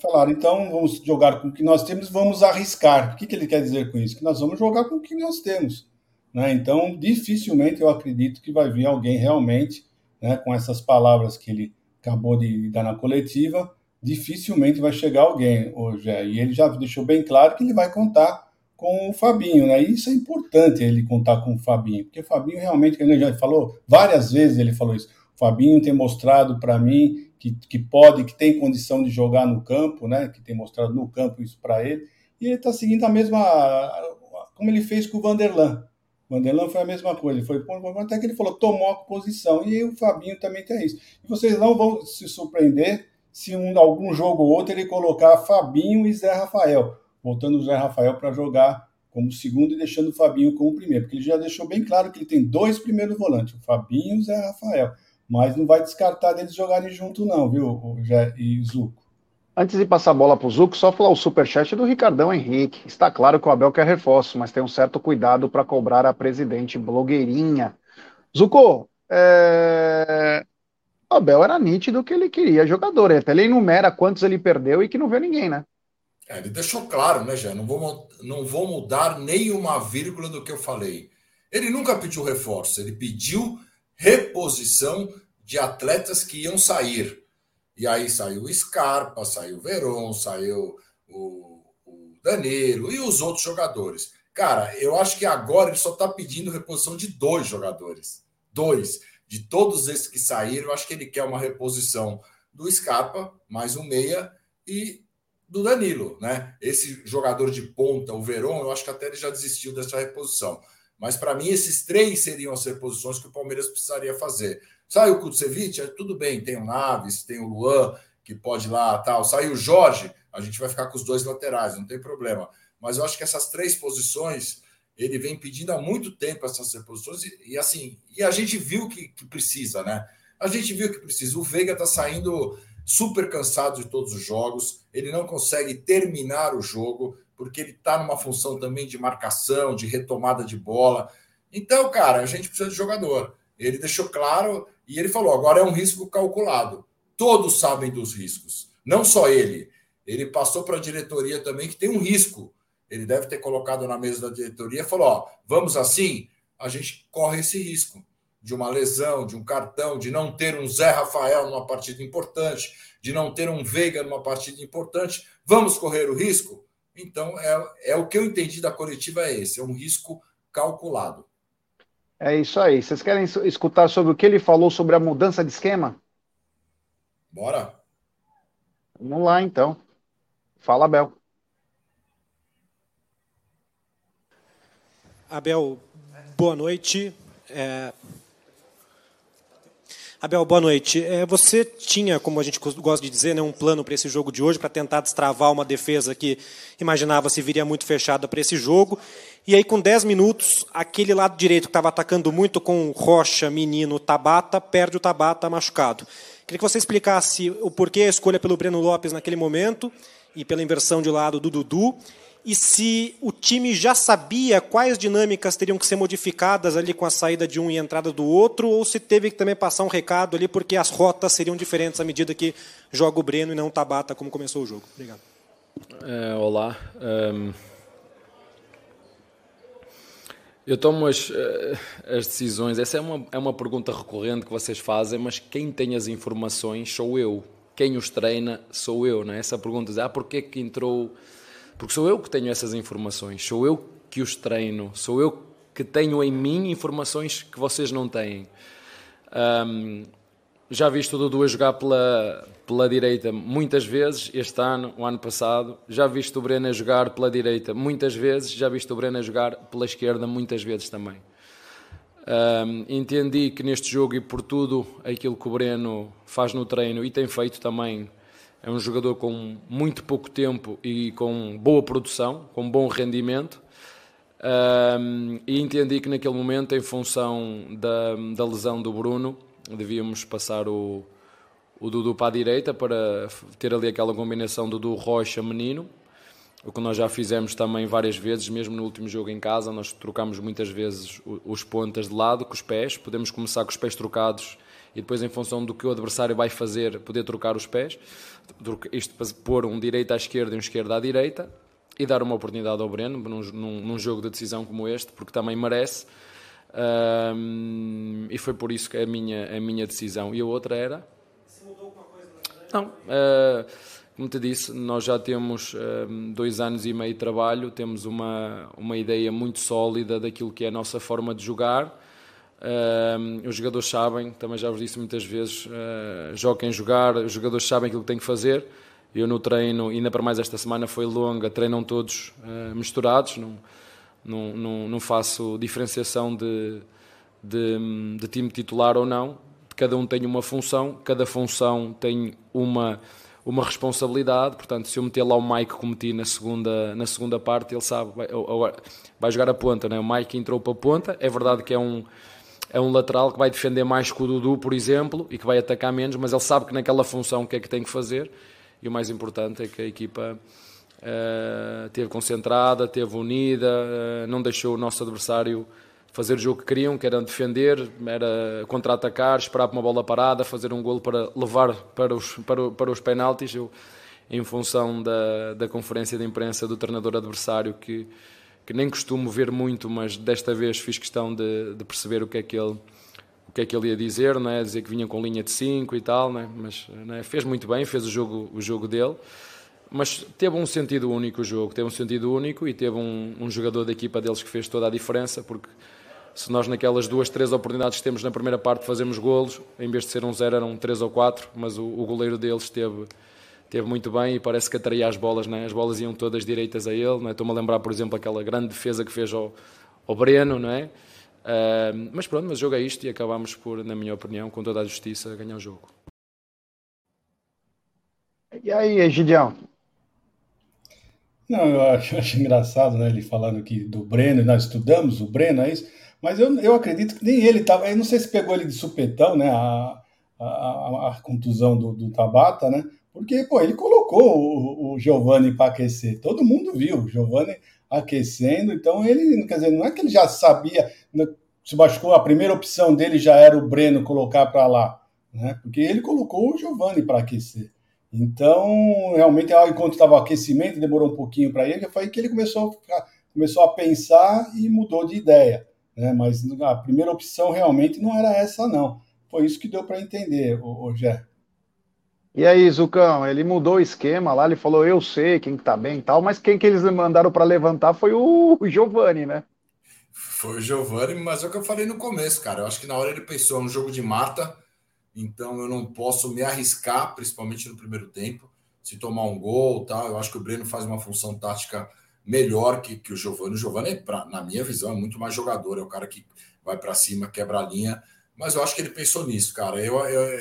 Falaram, então vamos jogar com o que nós temos, vamos arriscar. O que, que ele quer dizer com isso? Que nós vamos jogar com o que nós temos. Né? Então, dificilmente eu acredito que vai vir alguém realmente né, com essas palavras que ele acabou de dar na coletiva, dificilmente vai chegar alguém hoje. E ele já deixou bem claro que ele vai contar com o Fabinho, né? E isso é importante ele contar com o Fabinho, porque o Fabinho realmente, ele já falou, várias vezes ele falou isso. O Fabinho tem mostrado para mim que, que pode, que tem condição de jogar no campo, né? Que tem mostrado no campo isso para ele. E ele está seguindo a mesma, como ele fez com o Vanderlan. Vanderlan foi a mesma coisa, ele foi até que ele falou, tomou a posição, e o Fabinho também tem isso. E vocês não vão se surpreender se um, algum jogo ou outro ele colocar Fabinho e Zé Rafael, voltando o Zé Rafael para jogar como segundo e deixando o Fabinho como primeiro, porque ele já deixou bem claro que ele tem dois primeiros volantes, o Fabinho e o Zé Rafael, mas não vai descartar deles jogarem junto não, viu, Zé e Zuco.
Antes de passar a bola para o Zuco, só falar o superchat do Ricardão Henrique. Está claro que o Abel quer reforço, mas tem um certo cuidado para cobrar a presidente blogueirinha. Zuco, é... o Abel era nítido que ele queria jogador. Até ele enumera quantos ele perdeu e que não vê ninguém, né?
É, ele deixou claro, né, Jé? Não vou, não vou mudar nem uma vírgula do que eu falei. Ele nunca pediu reforço, ele pediu reposição de atletas que iam sair. E aí saiu o Scarpa, saiu o Veron, saiu o, o Danilo e os outros jogadores. Cara, eu acho que agora ele só está pedindo reposição de dois jogadores. Dois. De todos esses que saíram, acho que ele quer uma reposição do Scarpa, mais um meia, e do Danilo, né? Esse jogador de ponta, o Verón, eu acho que até ele já desistiu dessa reposição. Mas para mim, esses três seriam as reposições que o Palmeiras precisaria fazer. Sai o Kutsevich, tudo bem, tem o Naves, tem o Luan, que pode ir lá tal. Sai o Jorge, a gente vai ficar com os dois laterais, não tem problema. Mas eu acho que essas três posições, ele vem pedindo há muito tempo essas reposições, e, e assim, e a gente viu que, que precisa, né? A gente viu que precisa. O Veiga está saindo super cansado de todos os jogos, ele não consegue terminar o jogo, porque ele está numa função também de marcação, de retomada de bola. Então, cara, a gente precisa de jogador. Ele deixou claro e ele falou: agora é um risco calculado. Todos sabem dos riscos, não só ele. Ele passou para a diretoria também que tem um risco. Ele deve ter colocado na mesa da diretoria e falou: ó, vamos assim, a gente corre esse risco de uma lesão, de um cartão, de não ter um Zé Rafael numa partida importante, de não ter um Veiga numa partida importante, vamos correr o risco? Então, é, é o que eu entendi da coletiva é esse, é um risco calculado.
É isso aí. Vocês querem escutar sobre o que ele falou sobre a mudança de esquema?
Bora.
Vamos lá, então. Fala, Abel.
Abel, boa noite. É, Abel, boa noite. É, você tinha, como a gente gosta de dizer, né, um plano para esse jogo de hoje, para tentar destravar uma defesa que imaginava se viria muito fechada para esse jogo. E aí, com 10 minutos, aquele lado direito que estava atacando muito com Rocha, Menino, Tabata, perde o Tabata machucado. Queria que você explicasse o porquê a escolha pelo Breno Lopes naquele momento e pela inversão de lado do Dudu e se o time já sabia quais dinâmicas teriam que ser modificadas ali com a saída de um e a entrada do outro, ou se teve que também passar um recado ali porque as rotas seriam diferentes à medida que joga o Breno e não o Tabata, como começou o jogo. Obrigado.
É, olá. Um, eu tomo as, eh, as, decisões. Essa é uma, é uma pergunta recorrente que vocês fazem, mas quem tem as informações sou eu. Quem os treina sou eu. Não é? Essa pergunta é: ah, porquê que entrou porque sou eu que tenho essas informações, sou eu que os treino, sou eu que tenho em mim informações que vocês não têm. Um, já viste o Dudu a jogar pela, pela direita muitas vezes este ano, o ano passado. Já viste o Breno a jogar pela direita muitas vezes. Já viste o Breno a jogar pela esquerda muitas vezes também. Um, entendi que neste jogo e por tudo aquilo que o Breno faz no treino e tem feito também é um jogador com muito pouco tempo e com boa produção, com bom rendimento. Um, e entendi que naquele momento, em função da, da lesão do Bruno, devíamos passar o, o Dudu para a direita para ter ali aquela combinação Dudu Rocha Menino, o que nós já fizemos também várias vezes, mesmo no último jogo em casa, nós trocamos muitas vezes os pontas de lado com os pés, podemos começar com os pés trocados e depois em função do que o adversário vai fazer, poder trocar os pés isto para pôr um direito à esquerda e um esquerdo à direita e dar uma oportunidade ao Breno num, num, num jogo de decisão como este, porque também merece. Um, e foi por isso que é a minha, a minha decisão. E a outra era. Se mudou alguma coisa Não. Uh, como te disse, nós já temos um, dois anos e meio de trabalho, temos uma, uma ideia muito sólida daquilo que é a nossa forma de jogar Uh, os jogadores sabem, também já vos disse muitas vezes, uh, joguem jogar, os jogadores sabem aquilo que têm que fazer. Eu no treino, ainda para mais esta semana foi longa, treinam todos uh, misturados, não, não, não, não, faço diferenciação de, de, de, time titular ou não. Cada um tem uma função, cada função tem uma, uma responsabilidade. Portanto, se eu meter lá o Mike como meti na segunda, na segunda parte, ele sabe, vai, vai jogar a ponta. Né? O Mike entrou para a ponta, é verdade que é um é um lateral que vai defender mais que o Dudu, por exemplo, e que vai atacar menos, mas ele sabe que naquela função o que é que tem que fazer. E o mais importante é que a equipa uh, teve concentrada, teve unida, uh, não deixou o nosso adversário fazer o jogo que queriam, que era defender, era contra-atacar, esperar por uma bola parada, fazer um golo para levar para os, para, para os penaltis. Eu, em função da, da conferência de imprensa do treinador adversário, que, que nem costumo ver muito, mas desta vez fiz questão de, de perceber o que é que ele o que é que ele ia dizer, não é? dizer que vinha com linha de 5 e tal, não é? mas não é? fez muito bem, fez o jogo, o jogo dele, mas teve um sentido único o jogo, teve um sentido único e teve um, um jogador da equipa deles que fez toda a diferença, porque se nós naquelas duas, três oportunidades que temos na primeira parte fazemos golos, em vez de ser um zero eram três ou quatro, mas o, o goleiro deles teve, teve muito bem e parece que atraía as bolas, né? as bolas iam todas direitas a ele, é? estou-me a lembrar por exemplo aquela grande defesa que fez ao, ao Breno, não é? Uh, mas pronto, mas o jogo é isto e acabamos por, na minha opinião, com toda a justiça, ganhar o jogo.
E aí, Egidião?
Não, eu acho, acho engraçado, né, ele falando aqui do Breno, nós estudamos o Breno, é isso, mas eu, eu acredito que nem ele estava, eu não sei se pegou ele de supetão, né, a, a, a contusão do, do, Tabata, né, porque, pô, ele colocou o, o Giovanni para aquecer, todo mundo viu o Giovanni aquecendo, então ele, quer dizer, não é que ele já sabia, né, se machucou, a primeira opção dele já era o Breno colocar para lá, né, porque ele colocou o Giovanni para aquecer. Então, realmente, enquanto estava o aquecimento, demorou um pouquinho para ele, foi aí que ele começou a, ficar, começou a pensar e mudou de ideia. Né? Mas a primeira opção realmente não era essa, não. Foi isso que deu para entender, o, o Gé.
E aí, Zucão, ele mudou o esquema lá, ele falou, eu sei quem está bem e tal, mas quem que eles mandaram para levantar foi o, Giovani, né?
Foi o Giovani, mas é o que eu falei no começo, cara. Eu acho que na hora ele pensou, é um jogo de mata, então eu não posso me arriscar, principalmente no primeiro tempo, se tomar um gol, tá? Eu acho que o Breno faz uma função tática melhor que, que o Giovani. O Giovani, pra, na minha visão, é muito mais jogador, é o cara que vai para cima, quebra a linha, mas eu acho que ele pensou nisso, cara. Eu, eu,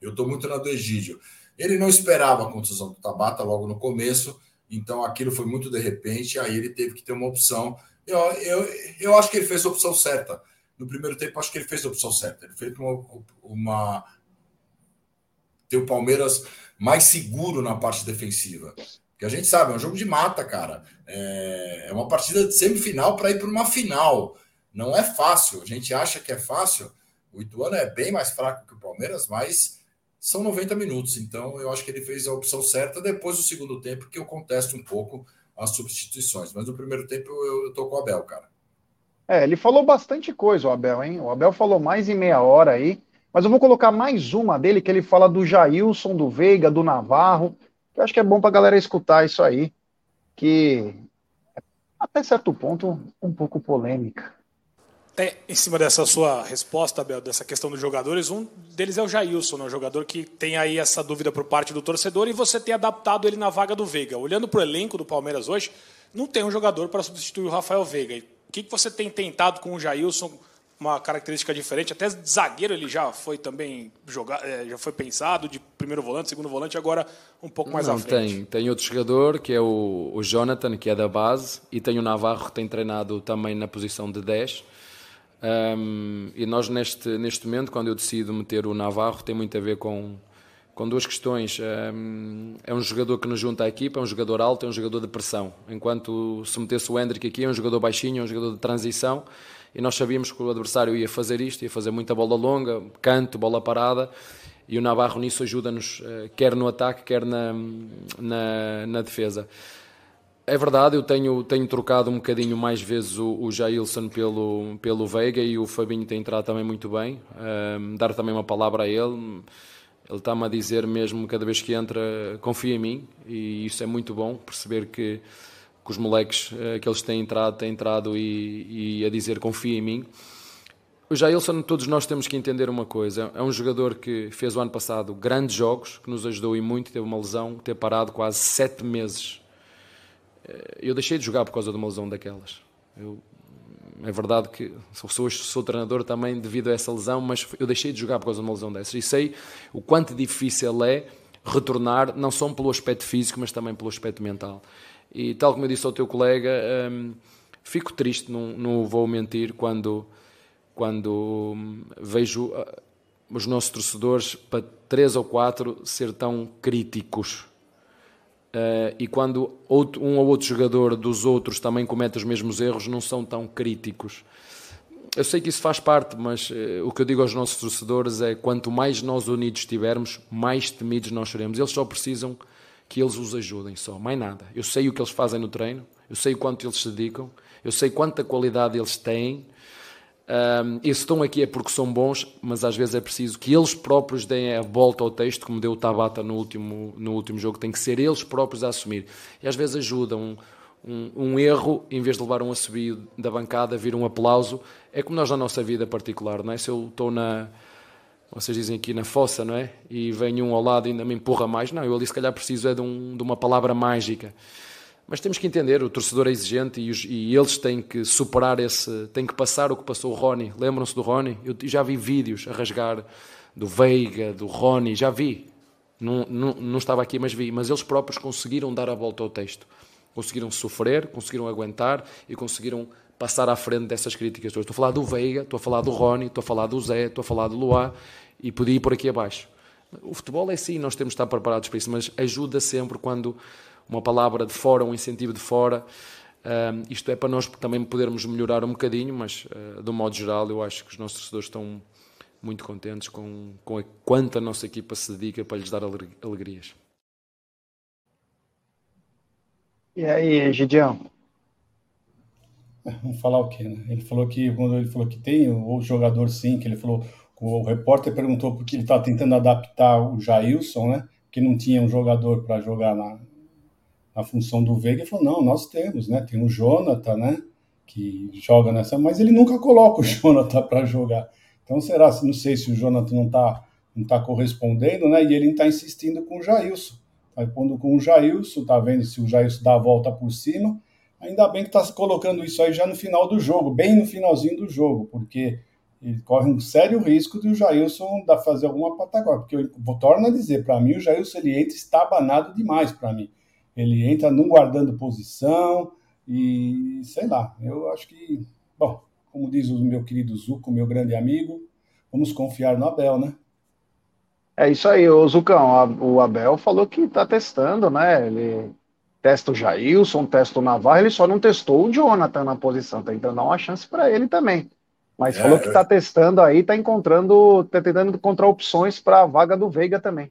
eu tô muito na do Egídio. Ele não esperava a contusão do Tabata logo no começo, então aquilo foi muito de repente, aí ele teve que ter uma opção. Eu, eu, eu acho que ele fez a opção certa no primeiro tempo, acho que ele fez a opção certa. Ele fez uma, uma. ter o Palmeiras mais seguro na parte defensiva. Porque a gente sabe, é um jogo de mata, cara. É, é uma partida de semifinal para ir para uma final. Não é fácil. A gente acha que é fácil. O Ituano é bem mais fraco que o Palmeiras, mas são 90 minutos. Então, eu acho que ele fez a opção certa. Depois do segundo tempo, que eu contesto um pouco as substituições. Mas no primeiro tempo, eu, eu tô com o Abel, cara.
É, ele falou bastante coisa, o Abel, hein? O Abel falou mais em meia hora aí. Mas eu vou colocar mais uma dele, que ele fala do Jailson, do Veiga, do Navarro. Eu acho que é bom pra galera escutar isso aí, que até certo ponto um pouco polêmica.
Até em cima dessa sua resposta, Abel, dessa questão dos jogadores, um deles é o Jailson, né, o jogador que tem aí essa dúvida por parte do torcedor e você tem adaptado ele na vaga do Veiga. Olhando para o elenco do Palmeiras hoje, não tem um jogador para substituir o Rafael Veiga que, que você tem tentado com o Jailson? Uma característica diferente, até zagueiro ele já foi também jogado, é, já foi pensado de primeiro volante, segundo volante, agora um pouco mais
Não,
à frente.
Tem, tem outro jogador que é o, o Jonathan, que é da base, e tem o Navarro que tem treinado também na posição de 10. Um, e nós neste, neste momento, quando eu decido meter o Navarro, tem muito a ver com, com duas questões. É um jogador que nos junta à equipa, é um jogador alto, é um jogador de pressão. Enquanto se metesse o Hendrick aqui, é um jogador baixinho, é um jogador de transição. E nós sabíamos que o adversário ia fazer isto, ia fazer muita bola longa, canto, bola parada. E o Navarro nisso ajuda-nos, eh, quer no ataque, quer na, na, na, defesa. É verdade, eu tenho, tenho trocado um bocadinho mais vezes o, o Jailson pelo, pelo Veiga e o Fabinho tem entrado também muito bem. Um, dar também uma palavra a ele ele está-me a dizer mesmo, cada vez que entra, confia em mim, e isso é muito bom, perceber que, que os moleques eh, que eles têm entrado, têm entrado e, e a dizer confia em mim. O Jailson, todos nós temos que entender uma coisa, é um jogador que fez o ano passado grandes jogos, que nos ajudou e muito, teve uma lesão, ter parado quase sete meses. Eh, eu deixei de jogar por causa de uma lesão daquelas. Eu é verdade que sou, sou treinador também devido a essa lesão, mas eu deixei de jogar por causa de uma lesão dessas. E sei o quanto difícil é retornar, não só pelo aspecto físico, mas também pelo aspecto mental. E tal como eu disse ao teu colega, hum, fico triste, não, não vou mentir, quando, quando hum, vejo uh, os nossos torcedores, para três ou quatro, ser tão críticos Uh, e quando outro, um ou outro jogador dos outros também comete os mesmos erros, não são tão críticos. Eu sei que isso faz parte, mas uh, o que eu digo aos nossos torcedores é quanto mais nós unidos estivermos, mais temidos nós seremos. Eles só precisam que eles os ajudem, só, mais nada. Eu sei o que eles fazem no treino, eu sei o quanto eles se dedicam, eu sei quanta qualidade eles têm, um, e se estão aqui é porque são bons, mas às vezes é preciso que eles próprios deem a volta ao texto, como deu o Tabata no último, no último jogo, tem que ser eles próprios a assumir. E às vezes ajudam. Um, um, erro, em vez de levar um assobio da bancada, vir um aplauso, é como nós na nossa vida particular, não é? Se eu estou na, vocês dizem aqui na fossa, não é? E vem um ao lado e ainda me empurra mais, não, eu ali se calhar preciso é de, um, de uma palavra mágica. Mas temos que entender, o torcedor é exigente e, os, e, eles têm que superar esse, têm que passar o que passou o Rony. Lembram-se do Rony? Eu já vi vídeos a rasgar do Veiga, do Rony, já vi. Não, não, não estava aqui, mas vi. Mas eles próprios conseguiram dar a volta ao texto. Conseguiram sofrer, conseguiram aguentar e conseguiram passar à frente dessas críticas Estou a falar do Veiga, estou a falar do Rony, estou a falar do Zé, estou a falar do Luá e podia ir por aqui abaixo. O futebol é assim, nós temos de estar preparados para isso, mas ajuda sempre quando uma palavra de fora, um incentivo de fora. Uh, isto é para nós também podermos melhorar um bocadinho, mas uh, de um modo geral eu acho que os nossos torcedores estão muito contentes com, com a, quanto a nossa equipa se dedica para lhes dar alegrias.
E aí, Gidião?
Vamos falar o quê, né? Ele falou que quando ele falou que tem o jogador sim, que ele falou, o repórter perguntou por que ele está tentando adaptar o Jailson, né? Que não tinha um jogador para jogar na, a função do Veiga e falou: não, nós temos, né? Tem o Jonathan, né? Que joga nessa, mas ele nunca coloca o Jonathan para jogar. Então será? Não sei se o Jonathan não está não tá correspondendo, né? E ele está insistindo com o Jailson. Tá pondo com o Jailson, tá vendo se o Jailson dá a volta por cima. Ainda bem que está colocando isso aí já no final do jogo, bem no finalzinho do jogo, porque ele corre um sério risco de o Jailson dar fazer alguma pataquada. Porque eu torno a dizer, para mim o Jailson ele entra estabanado demais para mim ele entra não guardando posição e sei lá, eu acho que, bom, como diz o meu querido Zuco, meu grande amigo, vamos confiar no Abel, né?
É isso aí, o Zucão, o Abel falou que está testando, né? Ele testa o Jailson, testa o Navarro, ele só não testou o Jonathan na posição, tá tentando dar uma chance para ele também. Mas é, falou que está testando aí, está encontrando, está tentando encontrar opções para a vaga do Veiga também.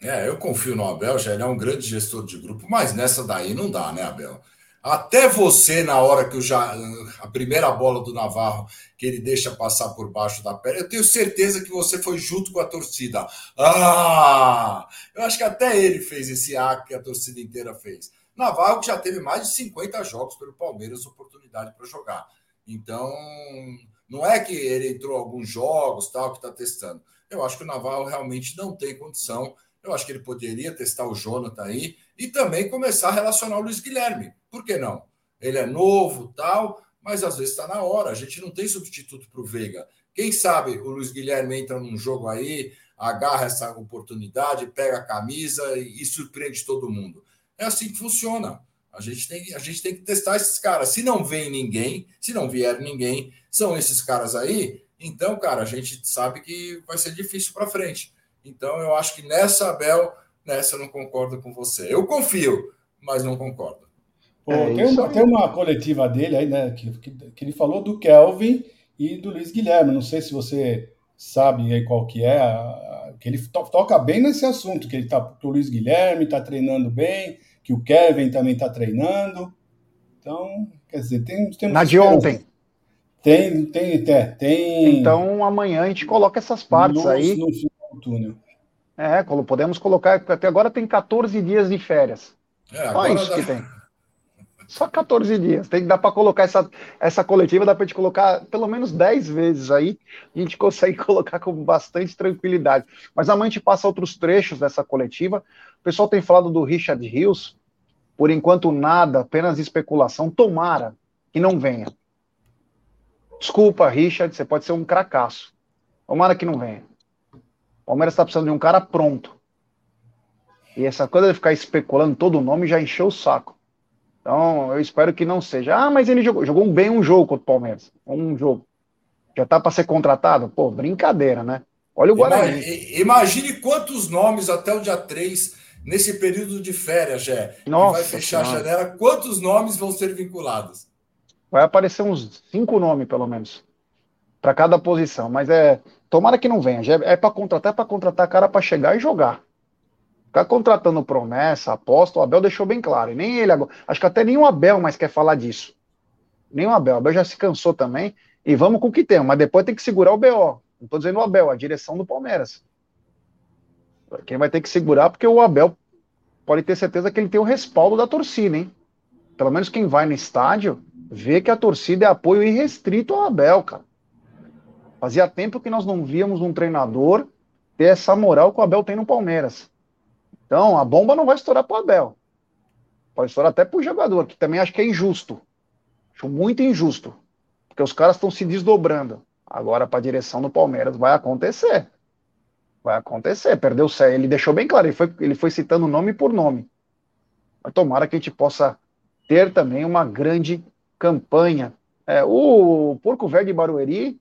É, eu confio no Abel, já ele é um grande gestor de grupo, mas nessa daí não dá, né, Abel? Até você, na hora que já, a primeira bola do Navarro, que ele deixa passar por baixo da perna, eu tenho certeza que você foi junto com a torcida. Ah! Eu acho que até ele fez esse A que a torcida inteira fez. Navarro já teve mais de 50 jogos pelo Palmeiras, oportunidade para jogar. Então, não é que ele entrou alguns jogos, tal, que está testando. Eu acho que o Navarro realmente não tem condição eu acho que ele poderia testar o Jonathan aí e também começar a relacionar o Luiz Guilherme. Por que não? Ele é novo, tal, mas às vezes está na hora. A gente não tem substituto para o Veiga. Quem sabe o Luiz Guilherme entra num jogo aí, agarra essa oportunidade, pega a camisa e, e surpreende todo mundo. É assim que funciona. A gente, tem, a gente tem que testar esses caras. Se não vem ninguém, se não vier ninguém, são esses caras aí. Então, cara, a gente sabe que vai ser difícil para frente. Então, eu acho que nessa, Abel, nessa eu não concordo com você. Eu confio, mas não concordo.
Pô, é tem, uma, tem, uma, coletiva dele aí, né, que, que, que, ele falou do Kelvin e do Luiz Guilherme. Não sei se você sabe aí qual que é, a, que ele to, toca bem nesse assunto, que ele tá, que o Luiz Guilherme está treinando bem, que o Kevin também está treinando. Então, quer dizer, tem, tem
Na de ontem.
Tem, tem, tem, tem.
Então amanhã a gente coloca essas partes no, aí. No, túnel. É, podemos colocar, até agora tem 14 dias de férias. É, Só isso dá... que tem. Só 14 dias. Tem que dar para colocar essa, essa coletiva, dá para a gente colocar pelo menos 10 vezes aí. A gente consegue colocar com bastante tranquilidade. Mas amanhã a gente passa outros trechos dessa coletiva. O pessoal tem falado do Richard Rios. Por enquanto, nada, apenas especulação. Tomara que não venha. Desculpa, Richard, você pode ser um cracaço. Tomara que não venha. O Palmeiras está precisando de um cara pronto. E essa coisa de ficar especulando todo o nome já encheu o saco. Então, eu espero que não seja. Ah, mas ele jogou, jogou bem um jogo contra o Palmeiras. Um jogo. Já tá para ser contratado? Pô, brincadeira, né? Olha o Guarani.
Imagine quantos nomes até o dia 3 nesse período de férias, Jé,
Nossa
vai fechar
senhora.
a janela, quantos nomes vão ser vinculados?
Vai aparecer uns cinco nomes, pelo menos, para cada posição. Mas é. Tomara que não venha. Já É para contratar, é para contratar cara para chegar e jogar. Ficar contratando promessa, aposta, o Abel deixou bem claro. E nem ele agora. Acho que até nem o Abel mais quer falar disso. Nem o Abel. O Abel já se cansou também. E vamos com o que tem. Mas depois tem que segurar o BO. Não estou dizendo o Abel, a direção do Palmeiras. Quem vai ter que segurar, porque o Abel pode ter certeza que ele tem o respaldo da torcida, hein? Pelo menos quem vai no estádio vê que a torcida é apoio irrestrito ao Abel, cara. Fazia tempo que nós não víamos um treinador ter essa moral que o Abel tem no Palmeiras. Então, a bomba não vai estourar para o Abel. Pode estourar até para o jogador, que também acho que é injusto. Acho muito injusto. Porque os caras estão se desdobrando. Agora, para a direção do Palmeiras, vai acontecer. Vai acontecer. Perdeu o. Ele deixou bem claro, ele foi, ele foi citando nome por nome. Mas tomara que a gente possa ter também uma grande campanha. É, o Porco Velho de Barueri,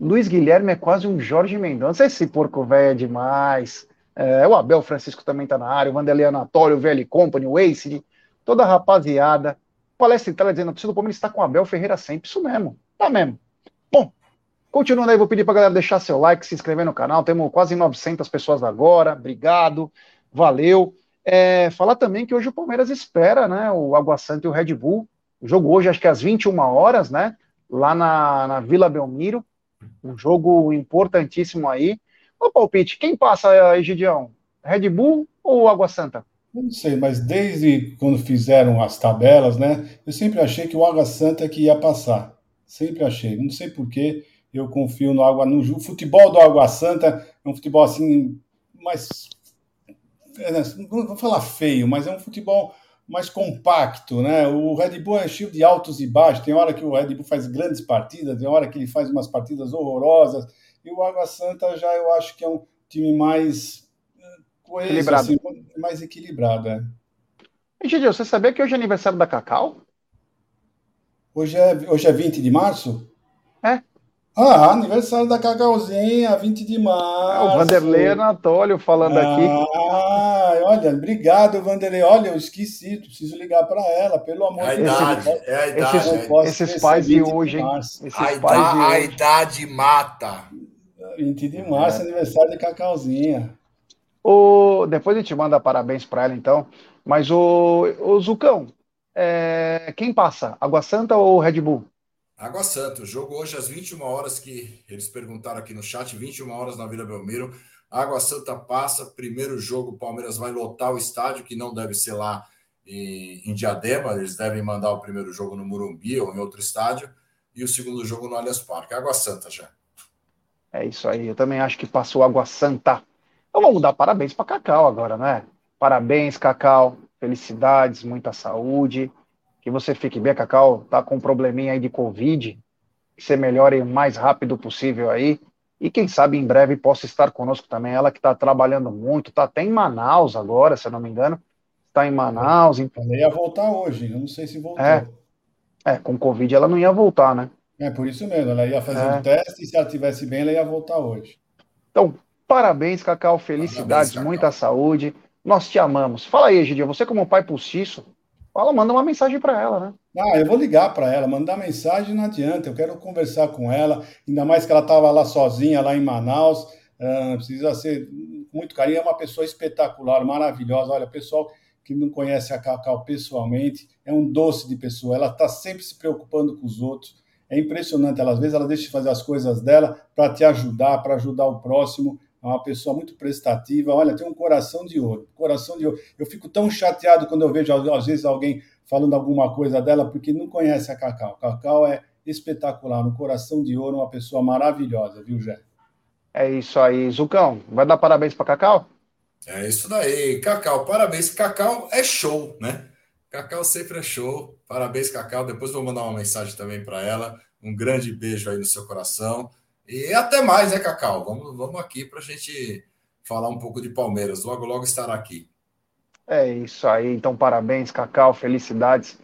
Luiz Guilherme é quase um Jorge Mendonça. Esse Porco Velho é demais. É, o Abel Francisco também está na área, o Vanderlei Anatório, o VL Company, o Ace, toda a rapaziada. Palestra Itália dizendo, a torcida do Palmeiras está com o Abel Ferreira sempre. Isso mesmo, tá mesmo. Bom, continuando aí, vou pedir para galera deixar seu like, se inscrever no canal. Temos quase 900 pessoas agora. Obrigado, valeu. É, falar também que hoje o Palmeiras espera né, o Água Santa e o Red Bull. O jogo hoje, acho que às 21 horas, né? Lá na, na Vila Belmiro. Um jogo importantíssimo aí. Ô, palpite, quem passa, Egidião? Red Bull ou Água Santa?
Não sei, mas desde quando fizeram as tabelas, né? Eu sempre achei que o Água Santa é que ia passar. Sempre achei. Não sei porquê. Eu confio no Água. No o futebol do Água Santa é um futebol assim mais. Não vou falar feio, mas é um futebol mais compacto, né? O Red Bull é cheio de altos e baixos. Tem hora que o Red Bull faz grandes partidas, tem hora que ele faz umas partidas horrorosas. E o Água Santa já eu acho que é um time mais coeso,
Equilibrado.
assim, mais equilibrado. É.
Egidio, você sabia que hoje é aniversário da Cacau?
Hoje é, hoje é 20 de março?
É.
Ah, aniversário da Cacauzinha, 20 de março.
É o Vanderlei Anatólio falando aqui.
Ah, olha, obrigado, Vanderlei. Olha, eu esqueci, preciso ligar para ela, pelo amor
É a
de Deus.
idade, é a idade.
Esses, esses pais de
20 de
hoje, hein?
março.
Esses
A
pais de
idade, a
hoje.
idade mata.
20 de março, aniversário de Cacauzinha.
O, depois a gente manda parabéns para ela, então. Mas o, o Zucão, é, quem passa? Água Santa ou Red Bull?
Água Santa, o jogo hoje às 21 horas, que eles perguntaram aqui no chat, 21 horas na Vila Belmiro. Água Santa passa, primeiro jogo, o Palmeiras vai lotar o estádio, que não deve ser lá em, em Diadema, eles devem mandar o primeiro jogo no Morumbi ou em outro estádio, e o segundo jogo no Allianz Parque. Água Santa já.
É isso aí, eu também acho que passou Água Santa. Então vamos dar parabéns para Cacau agora, né? Parabéns, Cacau. Felicidades, muita saúde. Que você fique bem, Cacau. Tá com um probleminha aí de Covid. Que você melhore o mais rápido possível aí. E quem sabe em breve possa estar conosco também. Ela que está trabalhando muito, está até em Manaus agora, se eu não me engano. Está em Manaus. em-
Ela ia voltar hoje, eu não sei se voltou.
É.
É,
É, com Covid ela não ia voltar, né?
por isso mesmo, ela ia fazer
É.
o teste e se ela estivesse bem, ela ia voltar hoje.
Então, parabéns, Cacau. Felicidades,
Parabéns, Cacau.
muita saúde. Nós te amamos. Fala aí, Egidio, você como pai postiço, fala, manda uma mensagem para ela, né?
Ah, eu vou ligar para ela, mandar mensagem não adianta. Eu quero conversar com ela, ainda mais que ela estava lá sozinha, lá em Manaus. Ah, precisa ser muito carinho. É uma pessoa espetacular, maravilhosa. Olha, pessoal que não conhece a Cacau pessoalmente, é um doce de pessoa. Ela está sempre se preocupando com os outros. É impressionante. Ela, às vezes ela deixa de fazer as coisas dela para te ajudar, para ajudar o próximo. É uma pessoa muito prestativa. Olha, tem um coração de ouro. Coração de ouro. Eu fico tão chateado quando eu vejo, às vezes, alguém falando alguma coisa dela, porque não conhece a Cacau. Cacau é espetacular, um coração de ouro, uma pessoa maravilhosa, viu, Jé?
É isso aí, Zucão. Vai dar parabéns para Cacau?
É isso daí. Cacau, parabéns. Cacau é show, né? Cacau sempre é show. Parabéns, Cacau. Depois vou mandar uma mensagem também para ela. Um grande beijo aí no seu coração. E até mais, né, Cacau? Vamos, vamos aqui para a gente falar um pouco de Palmeiras. Logo, logo estará aqui.
É isso aí. Então, parabéns, Cacau. Felicidades.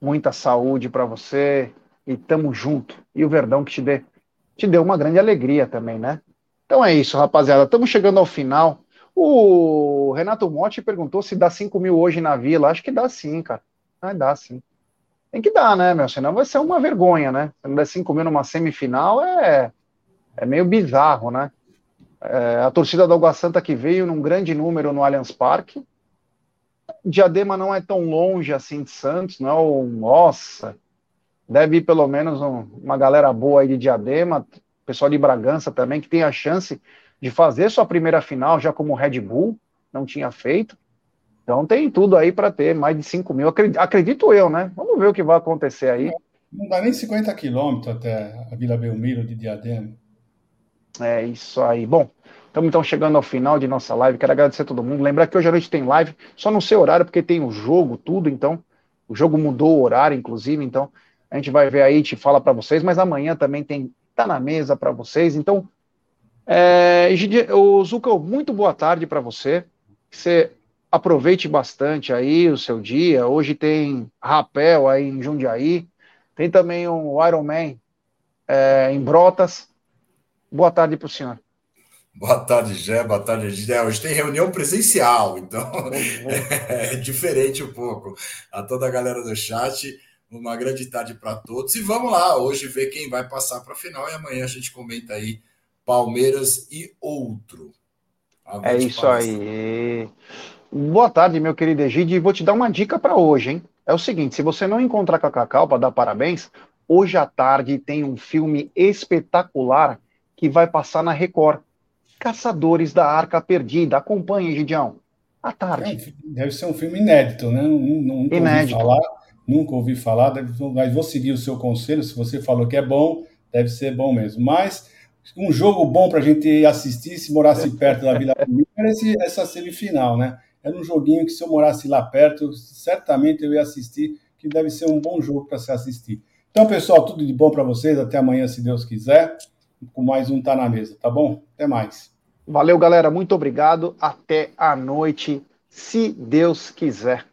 Muita saúde para você. E tamo junto. E o Verdão que te, dê, te deu uma grande alegria também, né? Então é isso, rapaziada. Estamos chegando ao final. O Renato Motti perguntou se dá 5 mil hoje na Vila. Acho que dá sim, cara. Vai dar sim. Tem que dar, né, meu? Senão vai ser uma vergonha, né? Se não der 5 mil numa semifinal é, é meio bizarro, né? É, a torcida do Água Santa que veio num grande número no Allianz Parque. Diadema não é tão longe assim de Santos, não é o. Nossa! Deve ir pelo menos um, uma galera boa aí de Diadema, pessoal de Bragança também, que tem a chance de fazer sua primeira final já como Red Bull, não tinha feito. Então tem tudo aí para ter mais de 5 mil, acredito, acredito, eu, né? Vamos ver o que vai acontecer aí.
Não dá nem 50 quilômetros até a Vila Belmiro de Diadema.
É isso aí. Bom, estamos então chegando ao final de nossa live. Quero agradecer a todo mundo. Lembrar que hoje à noite tem live, só não sei horário, porque tem o jogo, tudo, então. O jogo mudou o horário, inclusive, então a gente vai ver aí, te fala para vocês, mas amanhã também tem, tá na mesa para vocês. Então, é, o Zuka, muito boa tarde para você. Que você aproveite bastante aí o seu dia. Hoje tem rapel aí em Jundiaí. Tem também o Iron Man é, em Brotas. Boa tarde para o senhor.
Boa tarde, Gé. Boa tarde, Gé. Hoje tem reunião presencial, então é, é diferente um pouco. A toda a galera do chat, uma grande tarde para todos. E vamos lá, hoje ver quem vai passar para a final e amanhã a gente comenta aí Palmeiras e outro.
Avante é isso aí. Boa tarde, meu querido Egide, vou te dar uma dica para hoje, hein? É o seguinte, se você não encontrar com a Cacau para dar parabéns, hoje à tarde tem um filme espetacular que vai passar na Record. Caçadores da Arca Perdida. Acompanhe, Gidião. À tarde.
Deve ser um filme inédito, né? Nunca inédito. Ouvi falar, nunca ouvi falar, mas vou seguir o seu conselho. Se você falou que é bom, deve ser bom mesmo. Mas um jogo bom para a gente assistir se morasse perto da Vila era essa semifinal, né? Era um joguinho que se eu morasse lá perto, certamente eu ia assistir, que deve ser um bom jogo para se assistir. Então, pessoal, tudo de bom para vocês. Até amanhã, se Deus quiser. Com mais um Tá na Mesa, tá bom? Até mais.
Valeu, galera. Muito obrigado. Até a noite, se Deus quiser.